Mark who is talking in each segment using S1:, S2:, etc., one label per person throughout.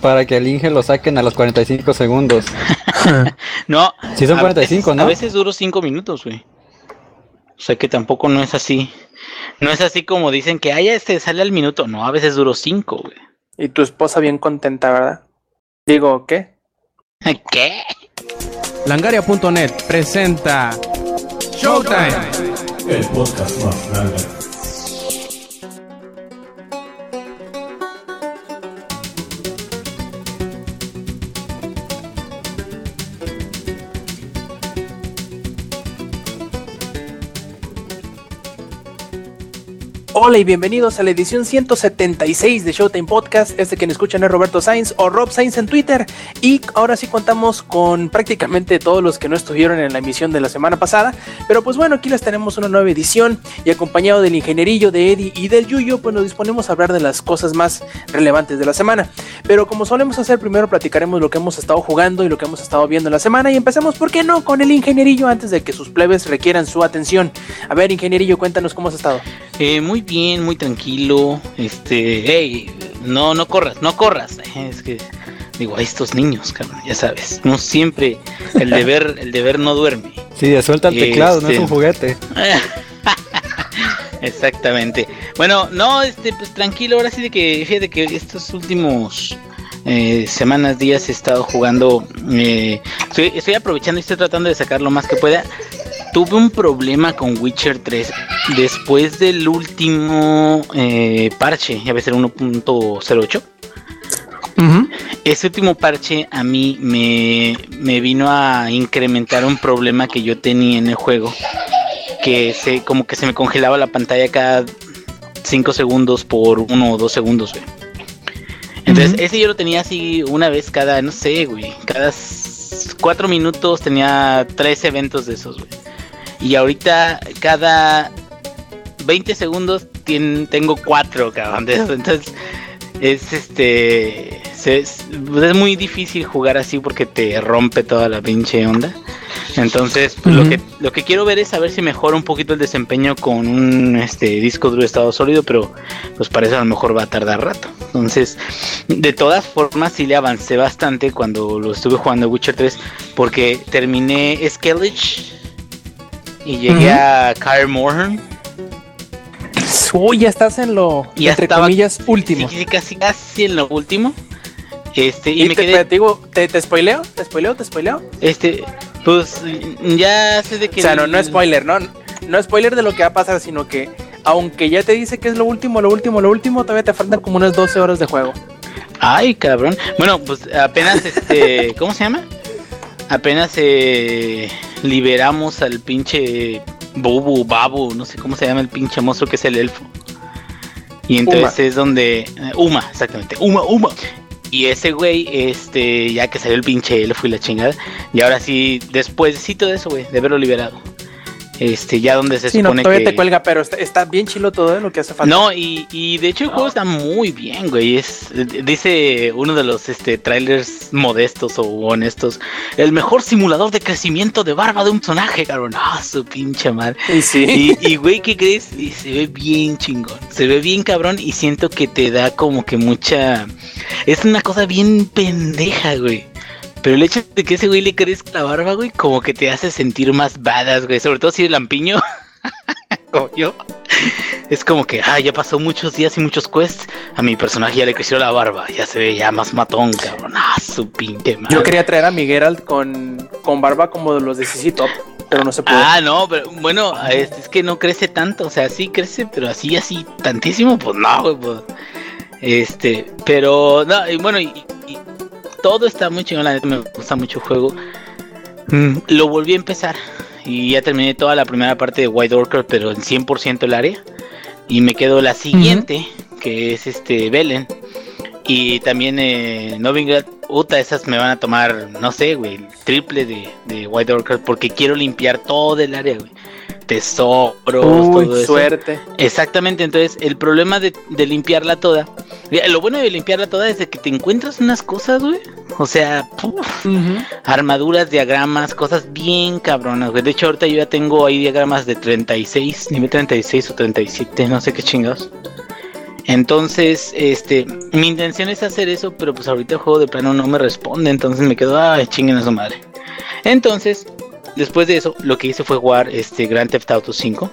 S1: para que el Inge lo saquen a los 45 segundos.
S2: no.
S1: Si son 45, ¿no?
S2: A veces duro 5 minutos, güey. O sea que tampoco no es así. No es así como dicen que, ay, este sale al minuto. No, a veces duro 5, güey.
S3: Y tu esposa bien contenta, ¿verdad? Digo, ¿qué?
S2: ¿Qué?
S4: Langaria.net presenta Showtime.
S5: El podcast más grande.
S3: Hola y bienvenidos a la edición 176 de Showtime Podcast. Este quien escuchan es Roberto Sainz o Rob Sainz en Twitter. Y ahora sí contamos con prácticamente todos los que no estuvieron en la emisión de la semana pasada. Pero pues bueno, aquí les tenemos una nueva edición y acompañado del ingenierillo de Eddie y del Yuyo, pues nos disponemos a hablar de las cosas más relevantes de la semana. Pero como solemos hacer, primero platicaremos lo que hemos estado jugando y lo que hemos estado viendo en la semana. Y empecemos, ¿por qué no? Con el ingenierillo antes de que sus plebes requieran su atención. A ver, ingenierillo, cuéntanos cómo has estado.
S2: Eh, muy bien, muy tranquilo. Este, hey, no, no corras, no corras. Es que digo, a estos niños, cabrón, ya sabes, no siempre el deber, el deber no duerme.
S1: Sí, suelta el teclado, no es un este, juguete.
S2: Exactamente. Bueno, no, este, pues tranquilo, ahora sí de que, fíjate que estos últimos eh, semanas, días he estado jugando, eh, estoy, estoy aprovechando y estoy tratando de sacar lo más que pueda tuve un problema con Witcher 3 después del último eh, parche, ya va a ser 1.08. Ese último parche a mí me, me, vino a incrementar un problema que yo tenía en el juego. Que se, como que se me congelaba la pantalla cada 5 segundos por 1 o 2 segundos, Entonces, ese yo lo tenía así una vez cada, no sé, güey. Cada 4 minutos tenía 3 eventos de esos, güey. Y ahorita cada 20 segundos tengo cuatro, cabrón. Entonces es este es, muy difícil jugar así porque te rompe toda la pinche onda. Entonces, pues, lo que lo que quiero ver es saber si mejora un poquito el desempeño con un este disco duro de estado sólido, pero pues parece a lo mejor va a tardar rato. Entonces, de todas formas sí le avancé bastante cuando lo estuve jugando Witcher 3 porque terminé Skellige y llegué a Kyle Morhen.
S3: Uy, ya estás en lo,
S2: ya
S3: entre comillas, último.
S2: Sí, casi, casi en lo último. Este,
S3: y, me te, quedé... te, digo, ¿te, ¿te spoileo? ¿Te spoileo? ¿Te spoileo?
S2: Este, pues ya sé de que...
S3: O sea, no, no spoiler, ¿no? No spoiler de lo que va a pasar, sino que aunque ya te dice que es lo último, lo último, lo último, todavía te faltan como unas 12 horas de juego.
S2: Ay, cabrón. Bueno, pues apenas este, ¿cómo se llama? Apenas eh, liberamos al pinche Bubu, Babu, no sé cómo se llama el pinche monstruo que es el elfo. Y entonces es donde. Eh, Uma, exactamente. Uma, Uma. Y ese güey, este, ya que salió el pinche elfo y la chingada. Y ahora sí, después todo eso, güey, de haberlo liberado. Este, ya donde se supone no, todavía
S3: te cuelga, pero está, bien chilo todo ¿eh? lo que hace falta.
S2: No, y, y de hecho el juego está muy bien, güey. Es, dice uno de los este, trailers modestos o honestos, el mejor simulador de crecimiento de barba de un personaje, cabrón. Ah, su pinche madre.
S3: Y sí.
S2: Y, güey, ¿qué crees? Y se ve bien chingón. Se ve bien cabrón y siento que te da como que mucha... Es una cosa bien pendeja, güey. Pero el hecho de que ese güey le crezca la barba, güey, como que te hace sentir más badass, güey. Sobre todo si es lampiño, como yo. Es como que, ah, ya pasó muchos días y muchos quests. A mi personaje ya le creció la barba. Ya se ve ya más matón, cabrón. Ah, su pinche
S3: madre. Yo quería traer a mi Geralt con, con barba como de los de CC Top. Pero no se puede.
S2: Ah, no, pero bueno, es, que no crece tanto. O sea, sí crece, pero así, así, tantísimo, pues no, güey. Pues, este, pero, no, y bueno, y, todo está muy chingón, la neta me gusta mucho el juego. Mm, lo volví a empezar y ya terminé toda la primera parte de White Orchard, pero en 100% el área. Y me quedo la siguiente, que es este Belen. Y también eh, Novigrad, puta, esas me van a tomar, no sé, güey, triple de, de White Orchard, porque quiero limpiar todo el área, güey tesoros, todo
S3: suerte.
S2: Exactamente, entonces el problema de, limpiarla toda, lo bueno de limpiarla toda es de que te encuentras unas cosas, güey. O sea, armaduras, diagramas, cosas bien cabronas, güey. De hecho, ahorita yo ya tengo ahí diagramas de 36, nivel 36 o 37, no sé qué chingados. Entonces, este, mi intención es hacer eso, pero pues ahorita el juego de plano no me responde, entonces me quedo, ay, chinguen a su madre. Entonces, después de eso, lo que hice fue jugar este Grand Theft Auto 5.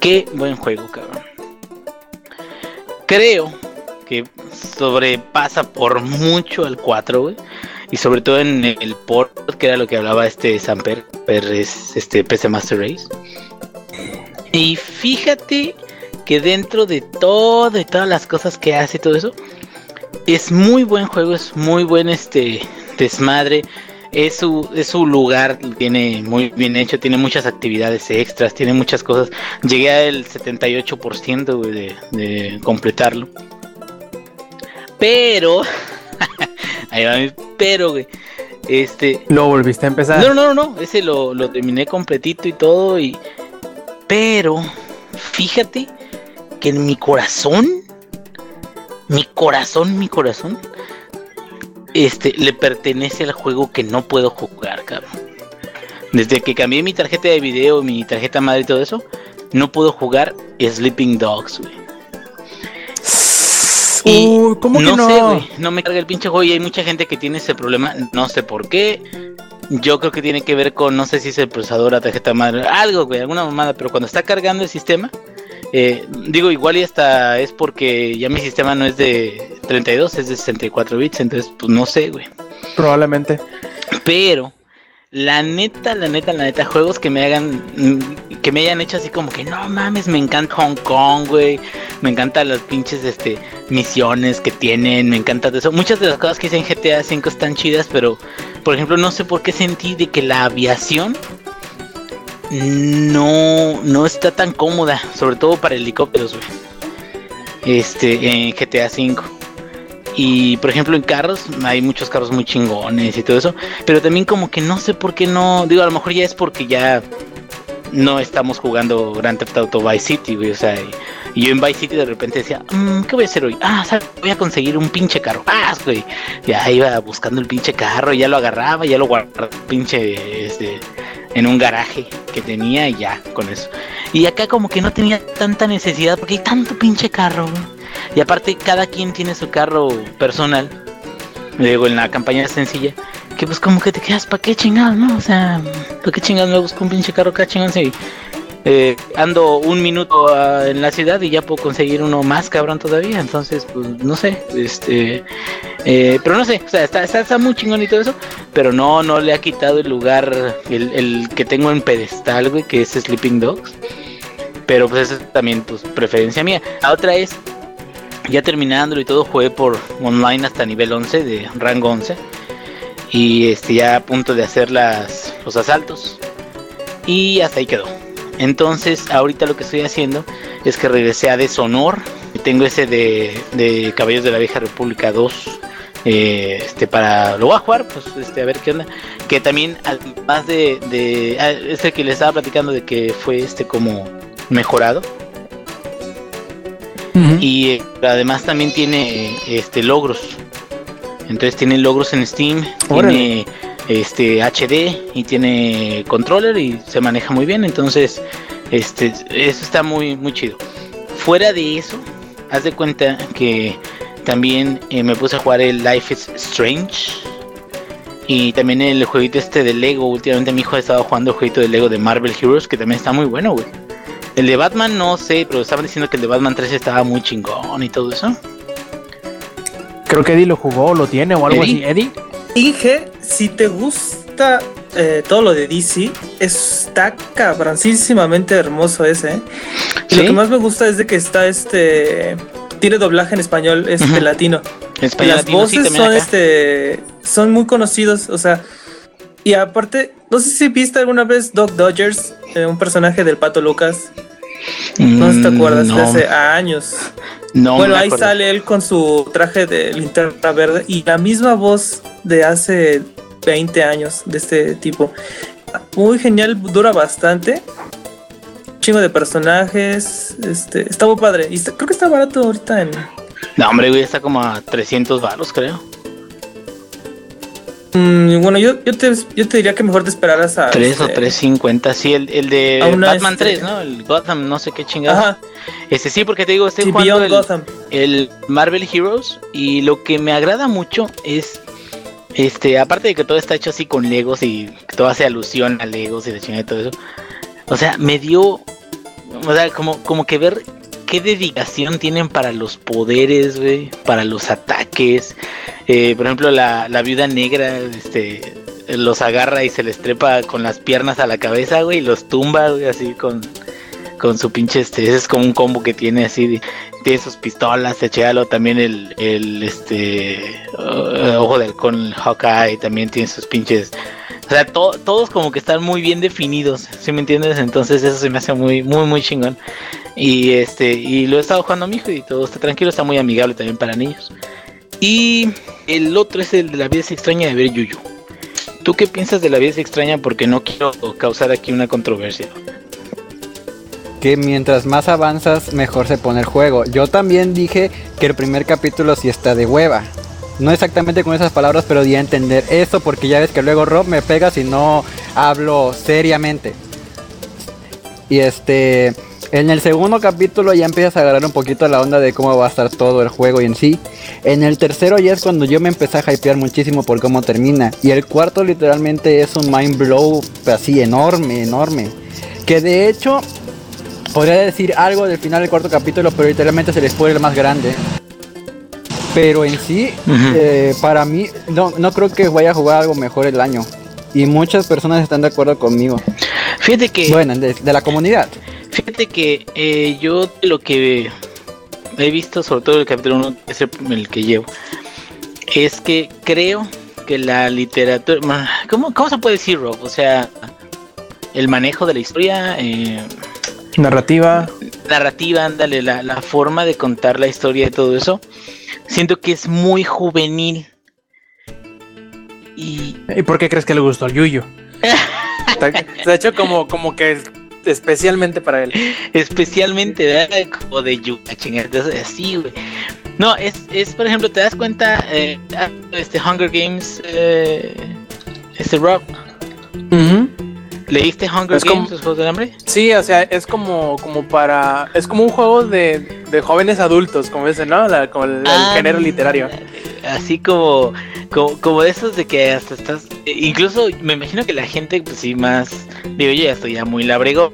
S2: Qué buen juego, cabrón. Creo que sobrepasa por mucho al 4, güey. Y sobre todo en el port, que era lo que hablaba este Samper, este PC Master Race. Y fíjate que dentro de todo y todas las cosas que hace todo eso, es muy buen juego, es muy buen este desmadre. Es su, es su lugar, tiene muy bien hecho, tiene muchas actividades extras, tiene muchas cosas. Llegué al 78% de, de completarlo. Pero, ahí va mi pero, güey. Este.
S3: ¿Lo volviste a empezar?
S2: No, no, no, ese lo, lo terminé completito y todo. Y. Pero, fíjate que en mi corazón, mi corazón, mi corazón, este, le pertenece al juego que no puedo jugar, cabrón. Desde que cambié mi tarjeta de video, mi tarjeta madre y todo eso, no puedo jugar Sleeping Dogs, güey.
S3: Uy, ¿cómo que
S2: no,
S3: no?
S2: sé, güey. No me carga el pinche juego y hay mucha gente que tiene ese problema. No sé por qué. Yo creo que tiene que ver con, no sé si es el procesador, la tarjeta madre, algo, güey, alguna mamada. Pero cuando está cargando el sistema, eh, digo, igual y hasta es porque ya mi sistema no es de 32, es de 64 bits. Entonces, pues no sé, güey.
S3: Probablemente.
S2: Pero, la neta, la neta, la neta, juegos que me hagan, mm, que me hayan hecho así como que no mames, me encanta Hong Kong, güey. Me encantan las pinches este, misiones que tienen, me encanta de eso. Muchas de las cosas que dicen GTA 5 están chidas, pero por ejemplo, no sé por qué sentí de que la aviación no, no está tan cómoda, sobre todo para helicópteros, güey. Este, en GTA 5. Y por ejemplo en carros, hay muchos carros muy chingones y todo eso. Pero también como que no sé por qué no. Digo, a lo mejor ya es porque ya no estamos jugando Grand Theft Auto Vice City, güey. O sea, y, yo en Vice City de repente decía, "Mm, ¿qué voy a hacer hoy? Ah, voy a conseguir un pinche carro. Ah, güey. Ya iba buscando el pinche carro, ya lo agarraba, ya lo guardaba pinche este, en un garaje que tenía y ya con eso. Y acá como que no tenía tanta necesidad porque hay tanto pinche carro. Y aparte cada quien tiene su carro personal. Luego en la campaña sencilla. Que pues como que te quedas, ¿para qué chingados, no? O sea, ¿para qué chingados me busco un pinche carro acá chingados? Y, eh, ando un minuto ah, en la ciudad y ya puedo conseguir uno más cabrón todavía. Entonces, pues no sé. Este. eh, pero no sé, o sea, está, está, está muy chingón y todo eso. Pero no, no le ha quitado el lugar, el, que tengo en pedestal, güey, que es Sleeping Dogs. Pero pues eso es también, pues, preferencia mía. La otra es, ya terminándolo y todo, jugué por online hasta nivel 11, de rango 11. Y este, ya a punto de hacer las, los asaltos. Y hasta ahí quedó. Entonces, ahorita lo que estoy haciendo es que regresé a Deshonor. Tengo ese de, de Caballos de la Vieja República 2. eh, este para lo voy a jugar pues este a ver qué onda que también además de, de ah, es el que les estaba platicando de que fue este como mejorado y eh, además también tiene este logros. Entonces tiene logros en Steam,
S3: Órale.
S2: tiene este HD y tiene controller y se maneja muy bien. Entonces, este eso está muy muy chido. Fuera de eso, haz de cuenta que también eh, me puse a jugar el Life is Strange. Y también el jueguito este de Lego. Últimamente mi hijo ha estado jugando el jueguito de Lego de Marvel Heroes, que también está muy bueno, güey. El de Batman no sé, pero estaban diciendo que el de Batman 3 estaba muy chingón y todo eso.
S3: Creo que Eddie lo jugó, lo tiene o algo
S2: ¿Eddie?
S3: así. Eddie,
S6: Inge, si te gusta eh, todo lo de DC, está cabroncísimamente hermoso ese. ¿eh? Y lo que más me gusta es de que está este. Tiene doblaje en español, este
S2: Ujú.
S6: latino.
S2: Español
S6: Las
S2: latino,
S6: voces son este. Son muy conocidos, o sea. Y aparte, no sé si viste alguna vez Doc Dodgers, eh, un personaje del Pato Lucas. No te
S2: Mm,
S6: acuerdas,
S2: no,
S6: de hace años.
S2: no
S6: bueno, ahí
S2: acuerdo.
S6: sale él con su traje de linterna verde y la misma voz de hace 20 años de este tipo. Muy genial, dura bastante. Chingo de personajes. Este, está muy padre. Y está- creo que está barato ahorita en.
S2: No, hombre, güey, está como a 300 baros, creo.
S6: Mm, bueno, yo, yo, te, yo te diría que mejor te esperaras a.
S2: 3 o
S6: este,
S2: 350, sí, el, el de Batman
S6: este-
S2: 3, ¿no? El Gotham, no sé qué chingada.
S6: Ajá,
S2: Este sí, porque te digo, estoy
S6: sí,
S2: jugando el, el Marvel Heroes y lo que me agrada mucho es este aparte de que todo está hecho así con Legos y que todo hace alusión a Legos y de chingada y todo eso. O sea, me dio o sea, como como que ver qué dedicación tienen para los poderes, güey, para los ataques. Eh, por ejemplo, la, la viuda negra, este los agarra y se les trepa con las piernas a la cabeza, güey, y los tumba, güey, así con con su pinche este, ese es como un combo que tiene así, de- tiene sus pistolas, echalo también el, el este uh, ojo con el Hawkeye también tiene sus pinches o sea, to- todos como que están muy bien definidos, ¿sí me entiendes? Entonces eso se me hace muy, muy, muy chingón. Y este, y lo he estado jugando a mi hijo y todo está tranquilo, está muy amigable también para niños. Y el otro es el de la vida extraña de ver Yuyu. ¿Tú qué piensas de la vida es extraña? Porque no quiero causar aquí una controversia.
S1: Que mientras más avanzas, mejor se pone el juego. Yo también dije que el primer capítulo sí está de hueva. No exactamente con esas palabras, pero di a entender eso porque ya ves que luego Rob me pega si no hablo seriamente. Y este, en el segundo capítulo ya empiezas a agarrar un poquito la onda de cómo va a estar todo el juego y en sí. En el tercero ya es cuando yo me empecé a hypear muchísimo por cómo termina. Y el cuarto literalmente es un mind blow así enorme, enorme. Que de hecho podría decir algo del final del cuarto capítulo, pero literalmente es el más grande. Pero en sí, eh, para mí, no, no creo que vaya a jugar algo mejor el año. Y muchas personas están de acuerdo conmigo.
S2: Fíjate que
S1: Bueno, de, de la comunidad.
S2: Fíjate que eh, yo lo que he visto, sobre todo el capítulo 1, que es el, el que llevo, es que creo que la literatura. ¿Cómo, cómo se puede decir, Rob? O sea, el manejo de la historia, eh,
S3: Narrativa.
S2: narrativa, ándale, la, la forma de contar la historia y todo eso, siento que es muy juvenil. Y
S3: ¿Y por qué crees que le gustó el Yuyo? De hecho, como, como que es especialmente para él.
S2: Especialmente, ¿verdad? Como de yuca, chingada, así, güey. No, es, es, por ejemplo, te das cuenta, eh, ah, este Hunger Games, eh, este Rob, ¿leíste Hunger
S3: Es
S2: Games,
S3: como-
S2: los Juegos del Hambre?
S3: Sí, o sea, es como, como para. Es como un juego de, de jóvenes adultos, como dicen, ¿no? La- como el, el
S2: Ah,
S3: género literario.
S2: Así como, como, como de esos de que hasta estás, eh, incluso me imagino que la gente, pues sí, más, digo, yo ya estoy ya muy labrego,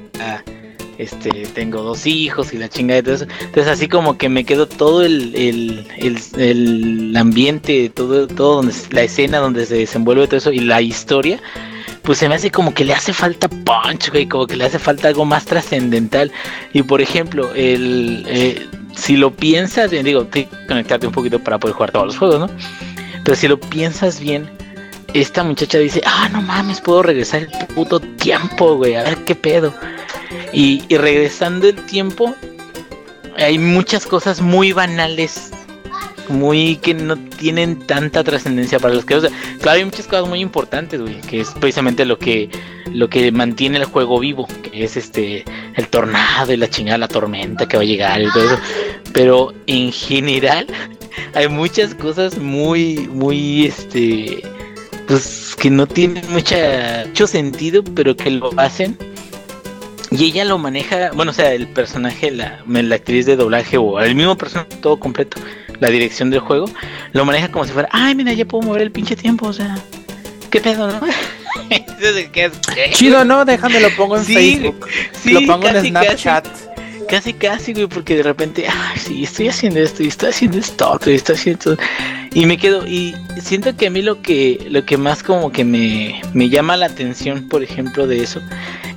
S2: este, tengo dos hijos y la chingada y todo eso, entonces así como que me quedo todo el, el, el, el ambiente, todo, todo donde, la escena donde se desenvuelve todo eso y la historia, pues se me hace como que le hace falta punch, güey, como que le hace falta algo más trascendental. Y por ejemplo, el eh, si lo piensas bien, digo, tienes que conectarte un poquito para poder jugar todos los juegos, ¿no? Pero si lo piensas bien, esta muchacha dice, ah, no mames, puedo regresar el puto tiempo, güey, a ver qué pedo. Y, y regresando el tiempo, hay muchas cosas muy banales, muy que no tienen tanta trascendencia para los que... O sea, claro, hay muchas cosas muy importantes, güey, que es precisamente lo que, lo que mantiene el juego vivo, que es este el tornado y la chingada, la tormenta que va a llegar y todo eso. Pero en general hay muchas cosas muy, muy, este, pues que no tienen mucha, mucho sentido, pero que lo hacen. Y ella lo maneja, bueno, o sea, el personaje, la, la actriz de doblaje o el mismo personaje todo completo, la dirección del juego, lo maneja como si fuera, ay, mira, ya puedo mover el pinche tiempo, o sea, qué pedo, ¿no?
S3: Chido, ¿no? Déjame lo pongo en
S2: Sí,
S3: Facebook.
S2: Sí,
S3: lo pongo en Snapchat.
S2: Casi, casi, casi, güey, porque de repente, ay, sí, estoy haciendo esto, y estoy haciendo esto, y estoy haciendo esto. Y me quedo, y siento que a mí lo que, lo que más como que me, me llama la atención, por ejemplo, de eso,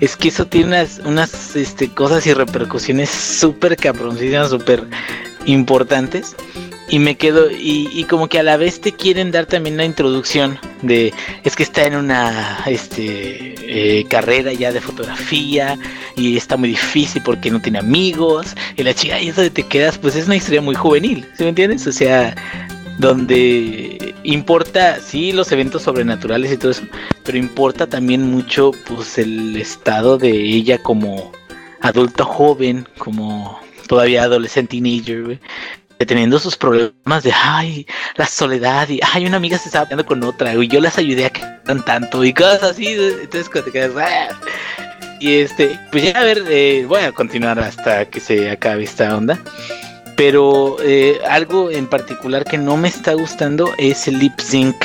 S2: es que eso tiene unas, unas este, cosas y repercusiones súper cabroncísimas, súper importantes. Y me quedo, y, y como que a la vez te quieren dar también la introducción de, es que está en una este, eh, carrera ya de fotografía y está muy difícil porque no tiene amigos. Y la chica, y eso de te quedas, pues es una historia muy juvenil, ¿sí me entiendes? O sea, donde importa, sí, los eventos sobrenaturales y todo eso, pero importa también mucho, pues, el estado de ella como adulto joven, como todavía adolescente teenager. Teniendo sus problemas de ay, la soledad y ay, una amiga se estaba peleando con otra, y yo las ayudé a que tan tanto y cosas así, entonces cuando te quedas, "Ah". y este, pues ya a ver, eh, voy a continuar hasta que se acabe esta onda. Pero eh, algo en particular que no me está gustando es el lip sync.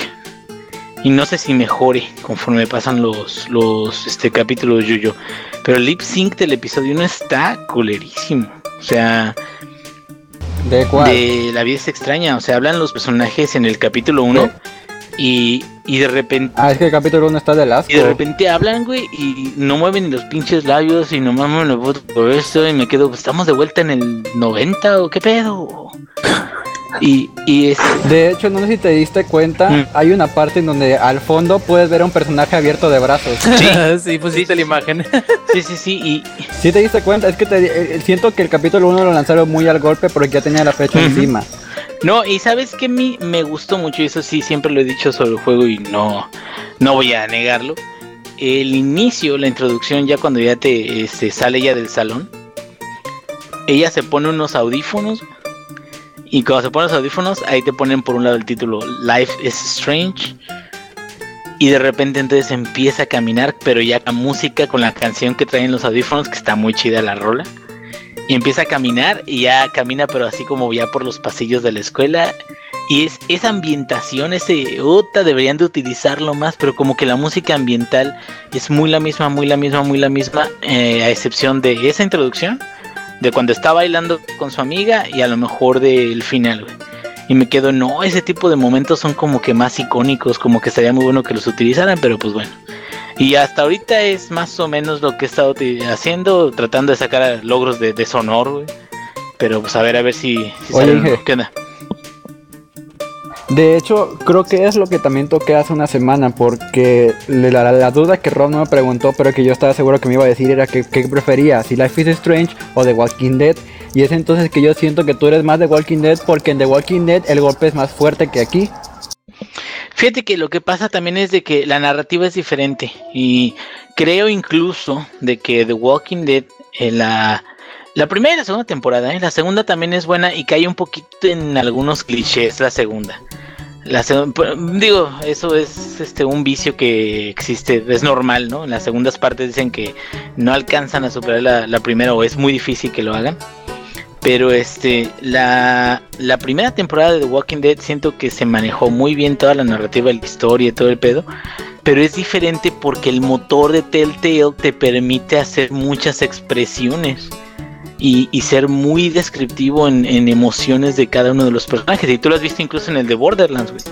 S2: Y no sé si mejore conforme pasan los, los este, capítulos Yuyo. Pero el lip sync del episodio 1 está culerísimo. O sea,
S1: ¿De cuál?
S2: de La vida es extraña. O sea, hablan los personajes en el capítulo 1 y, y de repente.
S1: Ah, es que el capítulo 1 está de asco.
S2: Y de repente hablan, güey, y no mueven ni los pinches labios y no mames la voz por esto y me quedo, ¿estamos de vuelta en el 90 o qué pedo? Y, y es...
S1: De hecho, no sé si te diste cuenta,
S2: Mm.
S1: hay una parte en donde al fondo puedes ver a un personaje abierto de brazos.
S2: Sí,
S3: sí, pusiste la imagen.
S2: sí, sí, sí, y
S1: Si te diste cuenta, es que te, eh, siento que el capítulo 1 lo lanzaron muy al golpe porque ya tenía la fecha encima.
S2: no, y sabes que a mí me gustó mucho, y eso sí, siempre lo he dicho sobre el juego y no, no voy a negarlo. El inicio, la introducción, ya cuando ya te este, sale ya del salón, ella se pone unos audífonos y cuando se pone los audífonos, ahí te ponen por un lado el título Life is Strange. Y de repente entonces empieza a caminar, pero ya la música con la canción que traen los audífonos, que está muy chida la rola. Y empieza a caminar y ya camina, pero así como ya por los pasillos de la escuela. Y es esa ambientación, ese Uta, deberían de utilizarlo más, pero como que la música ambiental es muy la misma, muy la misma, muy la misma, eh, a excepción de esa introducción, de cuando está bailando con su amiga y a lo mejor del final, güey. Y me quedo, no, ese tipo de momentos son como que más icónicos, como que estaría muy bueno que los utilizaran, pero pues bueno. Y hasta ahorita es más o menos lo que he estado haciendo, tratando de sacar logros de, de sonor, güey. Pero pues a ver, a ver si, si
S1: Oye,
S2: sale. ¿Qué onda?
S1: De hecho, creo que es lo que también toqué hace una semana, porque la, duda que Rob no me preguntó, pero que yo estaba seguro que me iba a decir era que, prefería, si Life is Strange o The Walking Dead. Y es entonces que yo siento que tú eres más de Walking Dead, porque en The Walking Dead el golpe es más fuerte que aquí.
S2: Fíjate que lo que pasa también es de que la narrativa es diferente y creo incluso de que The Walking Dead en la la primera y la segunda temporada, ¿eh? la segunda también es buena y cae un poquito en algunos clichés la segunda. La digo, eso es este un vicio que existe, es normal, ¿no? En las segundas partes dicen que no alcanzan a superar la, la primera o es muy difícil que lo hagan. Pero este, la, la primera temporada de The Walking Dead siento que se manejó muy bien toda la narrativa, la historia y todo el pedo. Pero es diferente porque el motor de Telltale te permite hacer muchas expresiones y, ser muy descriptivo en, en emociones de cada uno de los personajes. Y tú lo has visto incluso en el de Borderlands, güey.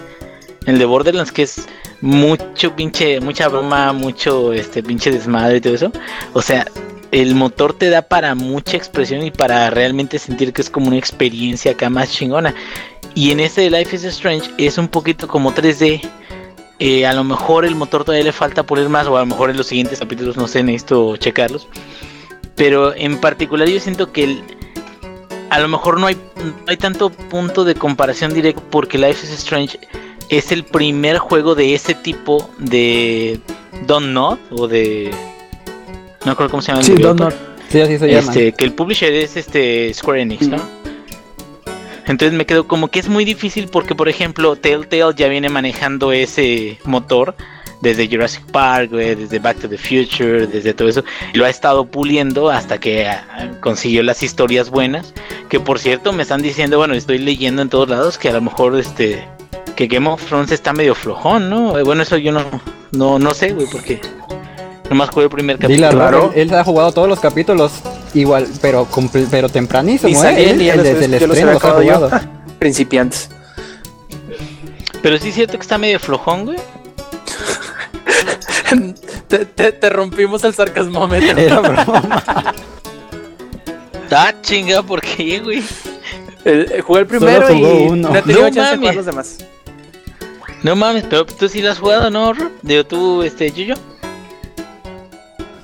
S2: En el de Borderlands que es mucho pinche, mucha broma, mucho este pinche desmadre y todo eso. O sea, el motor te da para mucha expresión y para realmente sentir que es como una experiencia acá más chingona. Y en este de Life is Strange es un poquito como 3D. Eh, a lo mejor el motor todavía le falta pulir más, o a lo mejor en los siguientes capítulos, no sé, necesito checarlos. Pero en particular yo siento que el- a lo mejor no hay, no hay tanto punto de comparación directo porque Life is Strange es el primer juego de ese tipo de Don't Not o de... No recuerdo cómo se llama. el
S3: Sí,
S2: developer.
S3: Don't
S1: Sí, así se llama.
S2: Este, que el publisher es este Square Enix, ¿no? Entonces me quedo como que es muy difícil porque, por ejemplo, Telltale ya viene manejando ese motor desde Jurassic Park, güey, desde Back to the Future, desde todo eso. Y lo ha estado puliendo hasta que ah, consiguió las historias buenas. Que por cierto me están diciendo, bueno, estoy leyendo en todos lados que a lo mejor este que Game of Thrones está medio flojón, ¿no? Eh, Bueno, eso yo no no no sé, güey, porque nomás jugué el primer capítulo.
S3: Claro.
S1: él, él ha jugado todos los capítulos igual, pero pero tempranísimo,
S3: Y
S1: ¿eh? Él- él desde el estreno los ha
S3: yo. Principiantes.
S2: Pero sí es cierto que está medio flojón, güey.
S3: Te, te- te rompimos el sarcasmómetro.
S1: Era broma.
S2: Ah, chinga, ¿por qué, güey?
S3: El- el- jugué el primero
S1: Solo jugó
S3: y
S1: uno.
S3: no he tenido
S2: No
S3: chance de
S2: mames.
S3: jugar los demás.
S2: No mames, pero tú sí lo has jugado, ¿no, Rob? Digo, tú, este, Yuyo.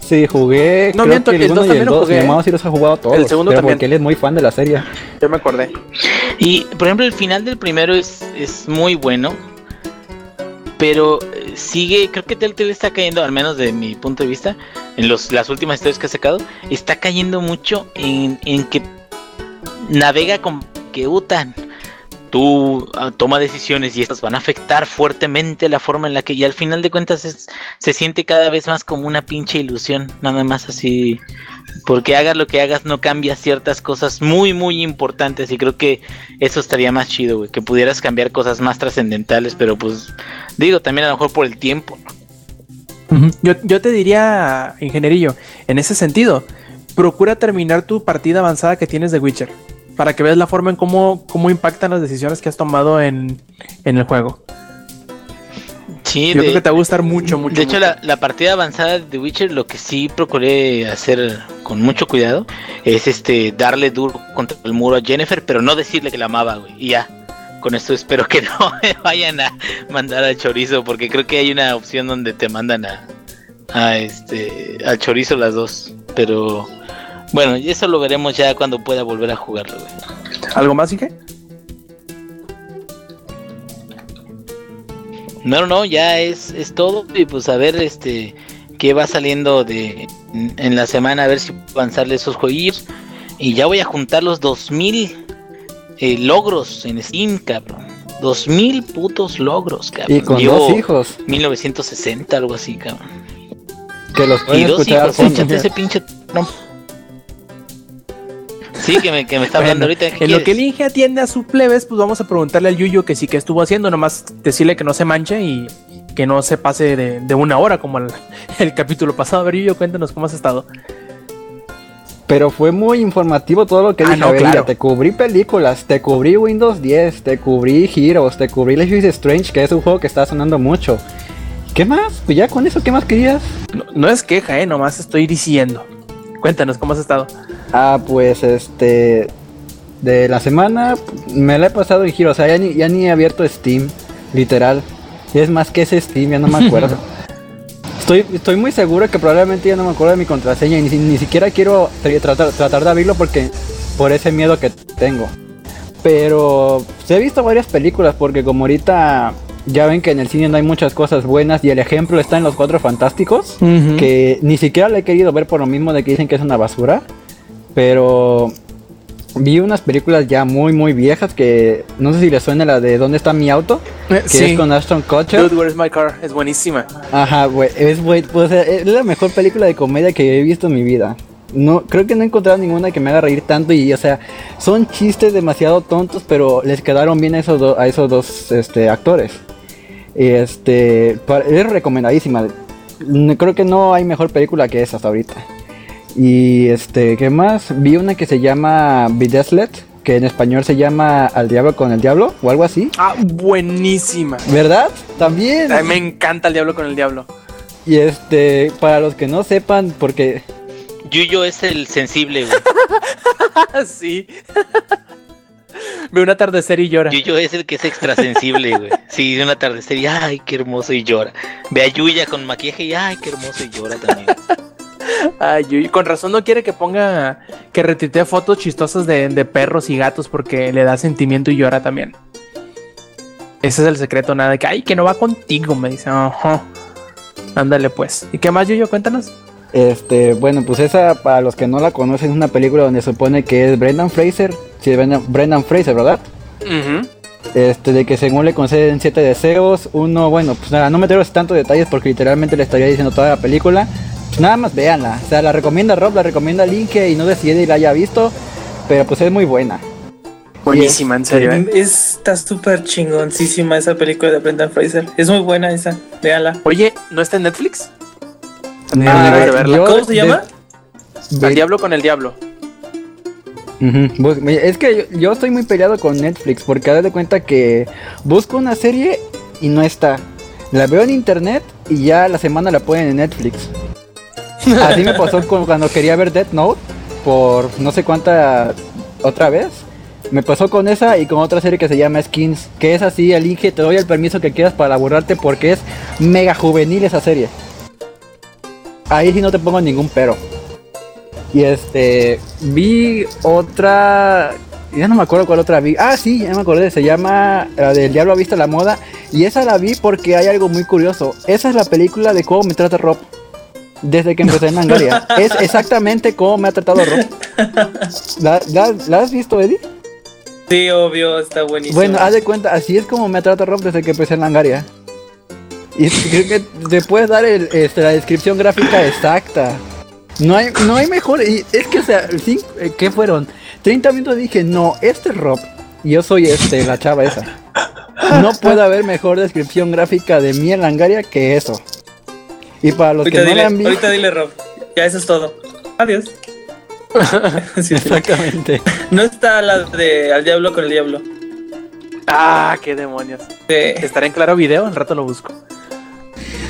S1: Sí, jugué
S3: No,
S1: creo
S3: miento,
S1: que el
S3: el
S1: 1
S3: dos
S1: y
S3: también
S1: el
S3: lo
S1: 2. Mi
S3: jugué.
S1: hermano sí los ha jugado todos.
S3: El segundo
S1: pero
S3: también.
S1: porque él es muy fan de la serie.
S3: Ya me acordé.
S2: Y, por ejemplo, el final del primero es, es muy bueno. Pero eh, sigue, creo que Telltale está cayendo, al menos de mi punto de vista, en los, las últimas historias que ha sacado, está cayendo mucho en, en que navega con que Utan tú ah, toma decisiones y estas van a afectar fuertemente la forma en la que y al final de cuentas es- se siente cada vez más como una pinche ilusión, nada más así porque hagas lo que hagas no cambia ciertas cosas muy muy importantes y creo que eso estaría más chido, güey, que pudieras cambiar cosas más trascendentales, pero pues digo también a lo mejor por el tiempo,
S3: yo, yo te diría, ingenierillo, en ese sentido, procura terminar tu partida avanzada que tienes de Witcher. Para que veas la forma en cómo, cómo impactan las decisiones que has tomado en, en el juego.
S2: Sí,
S3: Yo
S2: de-
S3: creo que te va a gustar mucho, mucho.
S2: De hecho,
S3: mucho.
S2: la, la partida avanzada de The Witcher, lo que sí procuré hacer con mucho cuidado es este darle duro contra el muro a Jennifer, pero no decirle que la amaba, güey. Y ya. Con esto espero que no me vayan a mandar al chorizo, porque creo que hay una opción donde te mandan a, a este al chorizo las dos. Pero bueno, y eso lo veremos ya cuando pueda volver a jugarlo, güey.
S3: ¿Algo más, Inge?
S2: No, no, no, ya es, es todo. Y pues a ver este qué va saliendo de en, en la semana, a ver si puedo avanzarle esos jueguillos. Y ya voy a juntar los 2000 eh, logros en Steam, cabrón. 2000 putos logros, cabrón.
S1: Y con
S2: Llevo
S1: dos hijos
S2: 1960, algo así, cabrón.
S1: que los
S2: Y dos hijos, échate ese pinche trompo. Sí, que me, que me está hablando
S3: Bueno,
S2: ahorita. ¿qué
S3: en lo que
S2: quieres?
S3: el Inge atiende a sus plebes, pues vamos a preguntarle al Yuyo que sí que estuvo haciendo, nomás decirle que no se manche y que no se pase de, de una hora como el, el capítulo pasado. A ver, Yuyo, cuéntanos cómo has estado.
S1: Pero fue muy informativo todo lo que
S3: Ah,
S1: dije.
S3: no,
S1: A ver, mira,
S3: claro.
S1: te cubrí películas, te cubrí Windows 10, te cubrí Heroes, te cubrí Life is Strange, que es un juego que está sonando mucho. ¿Qué más? Pues ya con eso, ¿qué más querías?
S3: No, no es queja, eh, nomás estoy diciendo. Cuéntanos cómo has estado.
S1: Ah, pues este. De la semana me la he pasado en Heroes, o sea, ya ni, ya ni he abierto Steam, literal. Y es más que ese Steam, ya no me acuerdo. Estoy, estoy muy seguro que probablemente ya no me acuerdo de mi contraseña y ni, ni siquiera quiero tra- tratar, tratar de abrirlo porque por ese miedo que tengo. Pero sí he visto varias películas porque como ahorita ya ven que en el cine no hay muchas cosas buenas y el ejemplo está en Los Cuatro Fantásticos, que ni siquiera la he querido ver por lo mismo de que dicen que es una basura. Pero vi unas películas ya muy muy viejas que no sé si les suena la de ¿Dónde está mi auto?
S3: Eh,
S1: Que es con Ashton Kutcher.
S3: Dude, Where's My Car? Es buenísima.
S1: Ajá, güey, es, güey, pues, es la mejor película de comedia que he visto en mi vida. No, creo que no he encontrado ninguna que me haga reír tanto y, o sea, son chistes demasiado tontos, pero les quedaron bien a esos, do- a esos dos este, actores. Y, Este, es recomendadísima. No- Creo que no hay mejor película que esa hasta ahorita. Y este, ¿qué más? Vi una que se llama Bideslet, que en español se llama Al Diablo con el Diablo o algo así.
S3: Ah, buenísima.
S1: ¿Verdad? También.
S3: Ay, me encanta el diablo con el diablo.
S1: Y este, para los que no sepan, porque
S2: Yuyo es el sensible, güey.
S3: sí. Ve un atardecer y llora.
S2: Yuyo es el que es extrasensible, güey. Sí, de un atardecer y ay, qué hermoso y llora. Ve a Yuya con maquillaje y ay, qué hermoso y llora también.
S3: Ay, y con razón no quiere que ponga, que retuitee fotos chistosas de, de perros y gatos porque le da sentimiento y llora también. Ese es el secreto, nada de que, ay, que no va contigo, me dice, ajá. Ándale pues. ¿Y qué más, Yuyo? Cuéntanos.
S1: este, bueno, pues esa para los que no la conocen es una película donde se supone que es Brendan Fraser, sí, Brendan, Brendan Fraser, ¿verdad? Este, de que según le conceden siete deseos, uno, bueno, pues nada, no meteros tantos detalles porque literalmente le estaría diciendo toda la película. Nada más véanla, o sea, la recomienda Rob, la recomienda Linke y no sé si Eddie la haya visto, pero pues es muy buena.
S3: Buenísima, en serio. ¿eh?
S6: Está súper chingoncísima esa película de Brendan Fraser. Es muy buena esa, véanla.
S3: Oye, ¿no está en Netflix?
S1: Ah,
S3: debería de verla.
S1: yo
S6: ¿Cómo se
S1: de-
S6: llama?
S3: Al diablo con el diablo.
S1: Es que yo, yo estoy muy peleado con Netflix porque haz de cuenta que busco una serie y no está. La veo en internet y ya la semana la ponen en Netflix. Así me pasó cuando quería ver Death Note por no sé cuánta otra vez. Me pasó con esa y con otra serie que se llama Skins, que es así, elige, te doy el permiso que quieras para borrarte porque es mega juvenil esa serie. Ahí sí no te pongo ningún pero. Y este, vi otra, ya no me acuerdo cuál otra vi. Ah, sí, ya me acordé, se llama la del Diablo ha visto la moda. Y esa la vi porque hay algo muy curioso. Esa es la película de cómo me trata Rob. Desde que empecé en Angaria. es exactamente cómo me ha tratado Rob. ¿La, la- la has visto, Eddie?
S6: Sí, obvio, está buenísimo.
S1: Bueno, haz de cuenta, así es como me trata Rob desde que empecé en Langaria. Y creo que te puedes dar el, este, la descripción gráfica exacta. No hay, no hay mejor. Y es que, o sea, cinco- eh, ¿qué fueron? 30 minutos dije, no, este es Rob. Y yo soy este, la chava esa. No puede haber mejor descripción gráfica de mí en Langaria que eso. Y para los
S6: ahorita,
S1: que no
S6: dile,
S1: la han visto.
S6: ahorita dile, Rob. Ya eso es todo. Adiós. Sí.
S1: Exactamente.
S6: No está la de Al Diablo con el Diablo.
S3: Ah, qué demonios.
S6: Sí.
S3: Estará en claro video, al rato lo busco.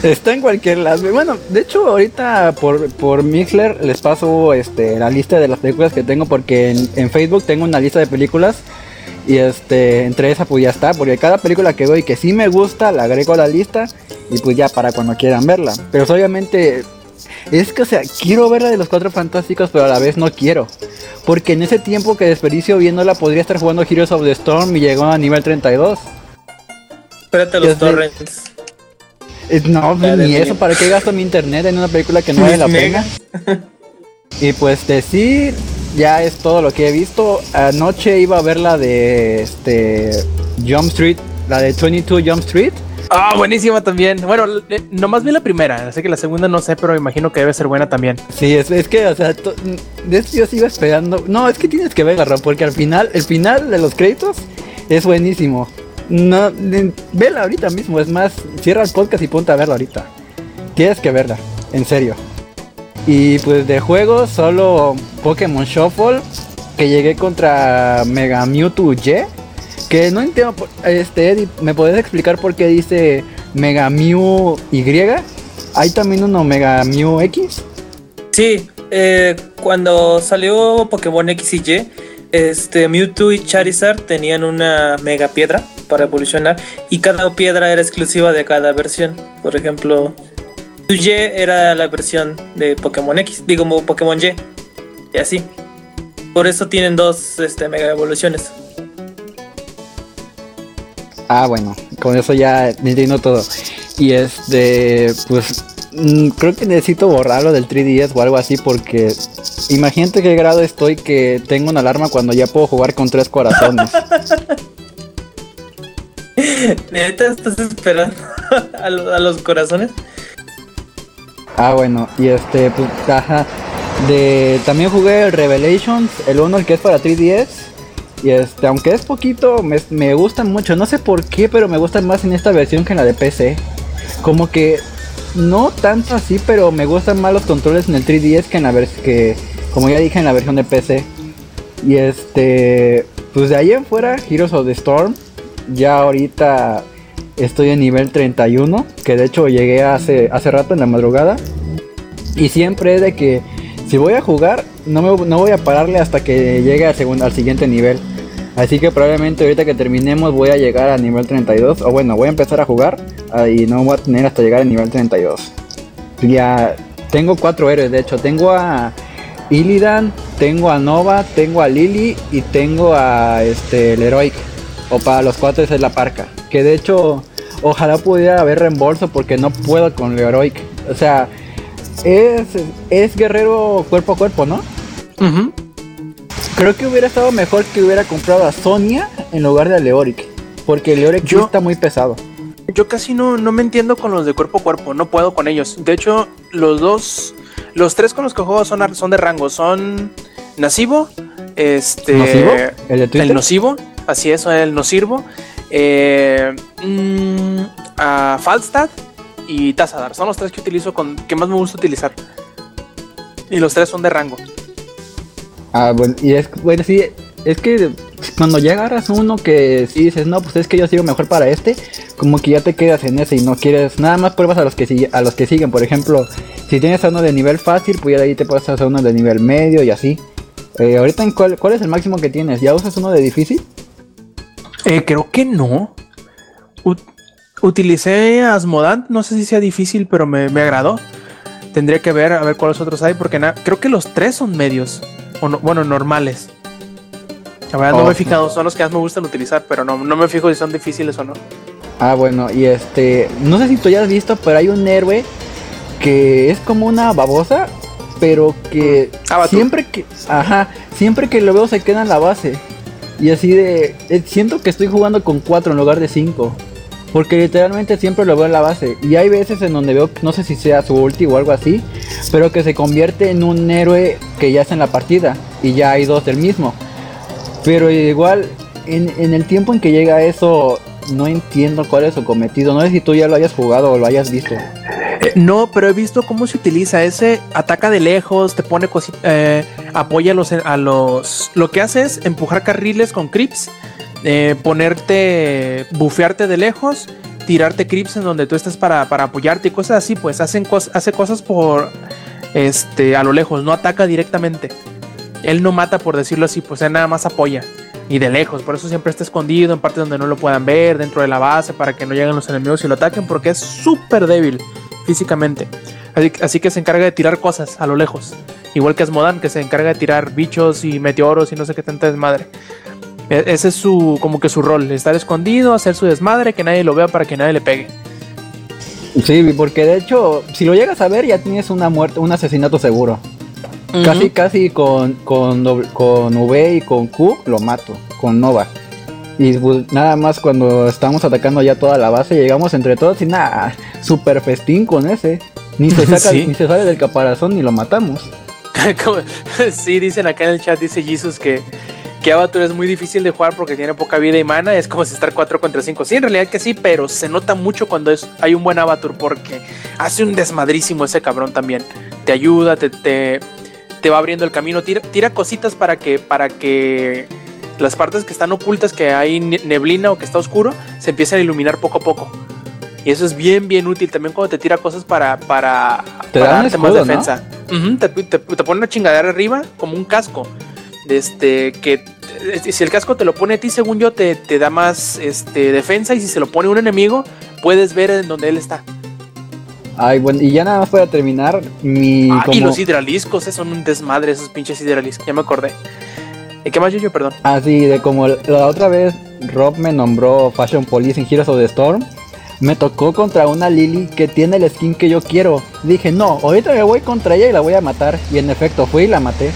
S1: Está en cualquier lado. Bueno, de hecho, ahorita por, por Mixler les paso este, la lista de las películas que tengo porque en, en Facebook tengo una lista de películas y este entre esa pues ya está, porque cada película que veo y que sí me gusta la agrego a la lista y pues ya para cuando quieran verla. Pero obviamente es que o sea, quiero ver la de los Cuatro Fantásticos, pero a la vez no quiero. Porque en ese tiempo que desperdicio viéndola podría estar jugando Heroes of the Storm y llegó a nivel 32.
S6: Espérate los torrents.
S1: Eh, No, ni eso, ¿para qué gasto mi internet en una película que no vale la pena? Y pues de sí, ya es todo lo que he visto. Anoche iba a ver la de este Jump Street, la de 22 Jump Street.
S3: Ah, buenísima también. Bueno, nomás vi la primera, así que la segunda no sé, pero imagino que debe ser buena también.
S1: Sí, es, es que, o sea, yo sigo esperando. No, es que tienes que verla, porque al final, el final de los créditos es buenísimo. No, vela ahorita mismo, es más, cierra el podcast y ponte a verla ahorita. Tienes que verla, en serio. Y pues de juegos, solo Pokémon Shuffle, que llegué contra Mega Mewtwo Y. Que no entiendo, este Eddie, ¿me podés explicar por qué dice Mega Mew Y? ¿Hay también uno Mega Mew X?
S6: Sí, eh, cuando salió Pokémon X y Y, este, Mewtwo y Charizard tenían una mega piedra para evolucionar y cada piedra era exclusiva de cada versión. Por ejemplo, Y era la versión de Pokémon X, digo como Pokémon Y, y así. Por eso tienen dos este, mega evoluciones.
S1: Ah, bueno, con eso ya entiendo todo. Y este, pues mm, creo que necesito borrarlo del 3DS o algo así porque imagínate qué grado estoy que tengo una alarma cuando ya puedo jugar con tres corazones.
S6: Neta, estás esperando a, lo- a los corazones.
S1: Ah, bueno, y este, pues, ajá. De, también jugué el Revelations, el uno, el que es para 3DS. Y este, aunque es poquito, me, me gustan mucho. No sé por qué, pero me gustan más en esta versión que en la de PC. Como que no tanto así, pero me gustan más los controles en el 3DS que en la versión que, como ya dije, en la versión de PC. Y este, pues de ahí en fuera, Heroes of the Storm. Ya ahorita estoy en nivel 31, que de hecho llegué hace, hace rato en la madrugada. Y siempre es de que si voy a jugar, no, me, no voy a pararle hasta que llegue al, segundo, al siguiente nivel. Así que probablemente ahorita que terminemos voy a llegar a nivel 32. O bueno, voy a empezar a jugar ah, y no voy a tener hasta llegar al nivel 32. Ya tengo cuatro héroes, de hecho. Tengo a Illidan, tengo a Nova, tengo a Lily y tengo a este el Heroic. O para los cuatro esa es la parca. Que de hecho, ojalá pudiera haber reembolso porque no puedo con el Heroic. O sea, es, es guerrero cuerpo a cuerpo, ¿no? Creo que hubiera estado mejor que hubiera comprado a Sonia en lugar de a Leoric. Porque Leoric
S3: Yo-
S1: está muy pesado.
S3: Yo casi no, no me entiendo con los de cuerpo a cuerpo, no puedo con ellos. De hecho, los dos, los tres con los que juego son, son de rango, son Nasivo, este,
S1: ¿Nocivo? ¿El de Twitter?
S3: el Nocivo, así es, el Nocirvo, eh, mm, a Falstad y Tazadar. Son los tres que utilizo, con, que más me gusta utilizar. Y los tres son de rango.
S1: Ah, bueno, y es, bueno, sí, es que cuando ya agarras uno que sí dices, no, pues es que yo sigo mejor para este, como que ya te quedas en ese y no quieres, nada más pruebas a los que a los que siguen, por ejemplo, si tienes a uno de nivel fácil, pues ya ahí te pasas a uno de nivel medio y así. Eh, ahorita en cuál, cuál es el máximo que tienes, ¿ya usas uno de difícil?
S3: Eh, creo que no. Ut- utilicé Asmodant, no sé si sea difícil, pero me, me agradó. Tendría que ver a ver cuáles otros hay, porque creo que los tres son medios. O no- bueno, normales. La verdad no me he fijado, son los que más me gustan utilizar, pero no, no me fijo si son difíciles o no.
S1: Ah, bueno, y este, no sé si tú ya has visto, pero hay un héroe que es como una babosa, pero que
S3: Avatar.
S1: siempre que, ajá, siempre que lo veo se queda en la base. Y así de. eh, siento que estoy jugando con cuatro en lugar de cinco. Porque literalmente siempre lo veo en la base. Y hay veces en donde veo, no sé si sea su ulti o algo así, pero que se convierte en un héroe que ya está en la partida. Y ya hay dos del mismo. Pero igual, en, en el tiempo en que llega eso, no entiendo cuál es su cometido. No sé si tú ya lo hayas jugado o lo hayas visto.
S3: Eh, no, pero he visto cómo se utiliza ese. Ataca de lejos, te pone cosi- eh, apoya a los, a los. Lo que hace es empujar carriles con creeps, eh, ponerte, bufearte de lejos, tirarte creeps en donde tú estás para, para apoyarte y cosas así. Pues hace cosas por este a lo lejos, no ataca directamente. Él no mata por decirlo así, pues él nada más apoya. Y de lejos, por eso siempre está escondido en partes donde no lo puedan ver, dentro de la base, para que no lleguen los enemigos y lo ataquen, porque es súper débil físicamente. Así, así que se encarga de tirar cosas a lo lejos. Igual que Asmodan, que se encarga de tirar bichos y meteoros y no sé qué tanta desmadre. E- Ese es su, como que su rol, estar escondido, hacer su desmadre, que nadie lo vea para que nadie le pegue.
S1: Sí, porque de hecho, si lo llegas a ver, ya tienes una muerte, un asesinato seguro. Casi, casi con, con, con V y con Q lo mato, con Nova. Y pues, nada más cuando estamos atacando ya toda la base, llegamos entre todos y nada, super festín con ese. Ni se saca,
S3: Sí.
S1: ni se sale del caparazón ni lo matamos.
S3: Sí, dicen acá en el chat, dice Jesus que, que Avatar es muy difícil de jugar porque tiene poca vida y mana. Es como si estar 4 contra 5. Sí, en realidad que sí, pero se nota mucho cuando es, hay un buen Avatar porque hace un desmadrísimo ese cabrón también. Te ayuda, te, te, te va abriendo el camino, tira, tira cositas para que, para que las partes que están ocultas, que hay ne- neblina o que está oscuro, se empiecen a iluminar poco a poco. Y eso es bien, bien útil también cuando te tira cosas para, para,
S1: Te
S3: para darte más defensa. Te, te- te pone una chingadera arriba como un casco. Este, que si el casco te lo pone a ti, según yo, te, te da más este, defensa. Y si se lo pone un enemigo, puedes ver en donde él está.
S1: Ay, bueno, y ya nada más para terminar, mi
S3: Ah, y los hidraliscos, eh, son un desmadre esos pinches hidraliscos. Ya me acordé. ¿Y qué más, yo Perdón.
S1: Así de como la otra vez Rob me nombró Fashion Police en Heroes of the Storm, me tocó contra una Lily que tiene el skin que yo quiero. Dije, no, ahorita me voy contra ella y la voy a matar. Y en efecto fui y la maté.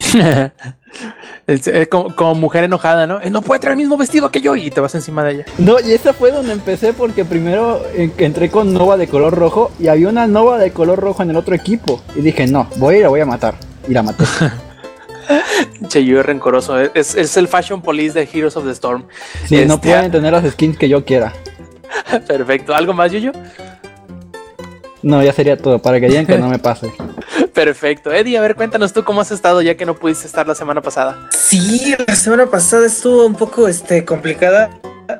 S3: Es, es como, como mujer enojada, ¿no? Eh, No puede traer el mismo vestido que yo y te vas encima de ella.
S1: No, y esa fue donde empecé porque primero entré con Nova de color rojo y había una Nova de color rojo en el otro equipo. Y dije, no, voy y la voy a matar. Y la maté.
S3: Che, yo es rencoroso. Es, es el Fashion Police de Heroes of the Storm.
S1: Sí, no
S3: Este,
S1: pueden tener las skins que yo quiera.
S3: Perfecto. ¿Algo más, Yuyo?
S1: No, ya sería todo, para que digan que no me pase.
S3: Perfecto. Eddie, a ver, cuéntanos tú cómo has estado ya que no pudiste estar la semana pasada.
S6: Sí, la semana pasada estuvo un poco este, complicada.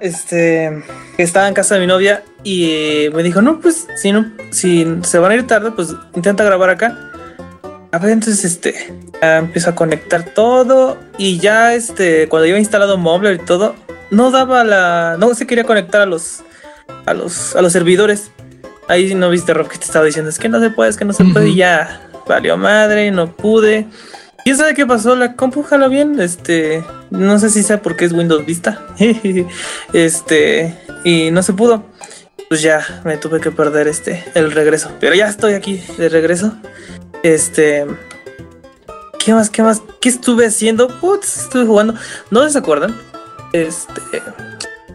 S6: Este, estaba en casa de mi novia y me dijo, no, pues si no, si se van a ir tarde, pues intenta grabar acá. A ver, entonces este, ya empiezo a conectar todo y ya este, cuando yo he instalado Mumbler y todo, no daba la, no se quería conectar a los, a los, a los servidores. Ahí no viste Rob que te estaba diciendo, es que no se puede, es que no se puede y ya valió madre, no pude. ¿Quién sabe qué pasó? La compu jala bien, este, no sé si sea porque es Windows Vista, este, y no se pudo. Pues ya me tuve que perder este, el regreso. Pero ya estoy aquí de regreso. Este, ¿qué más? ¿Qué más? ¿Qué estuve haciendo? Putz, estuve jugando. ¿No se acuerdan? Este,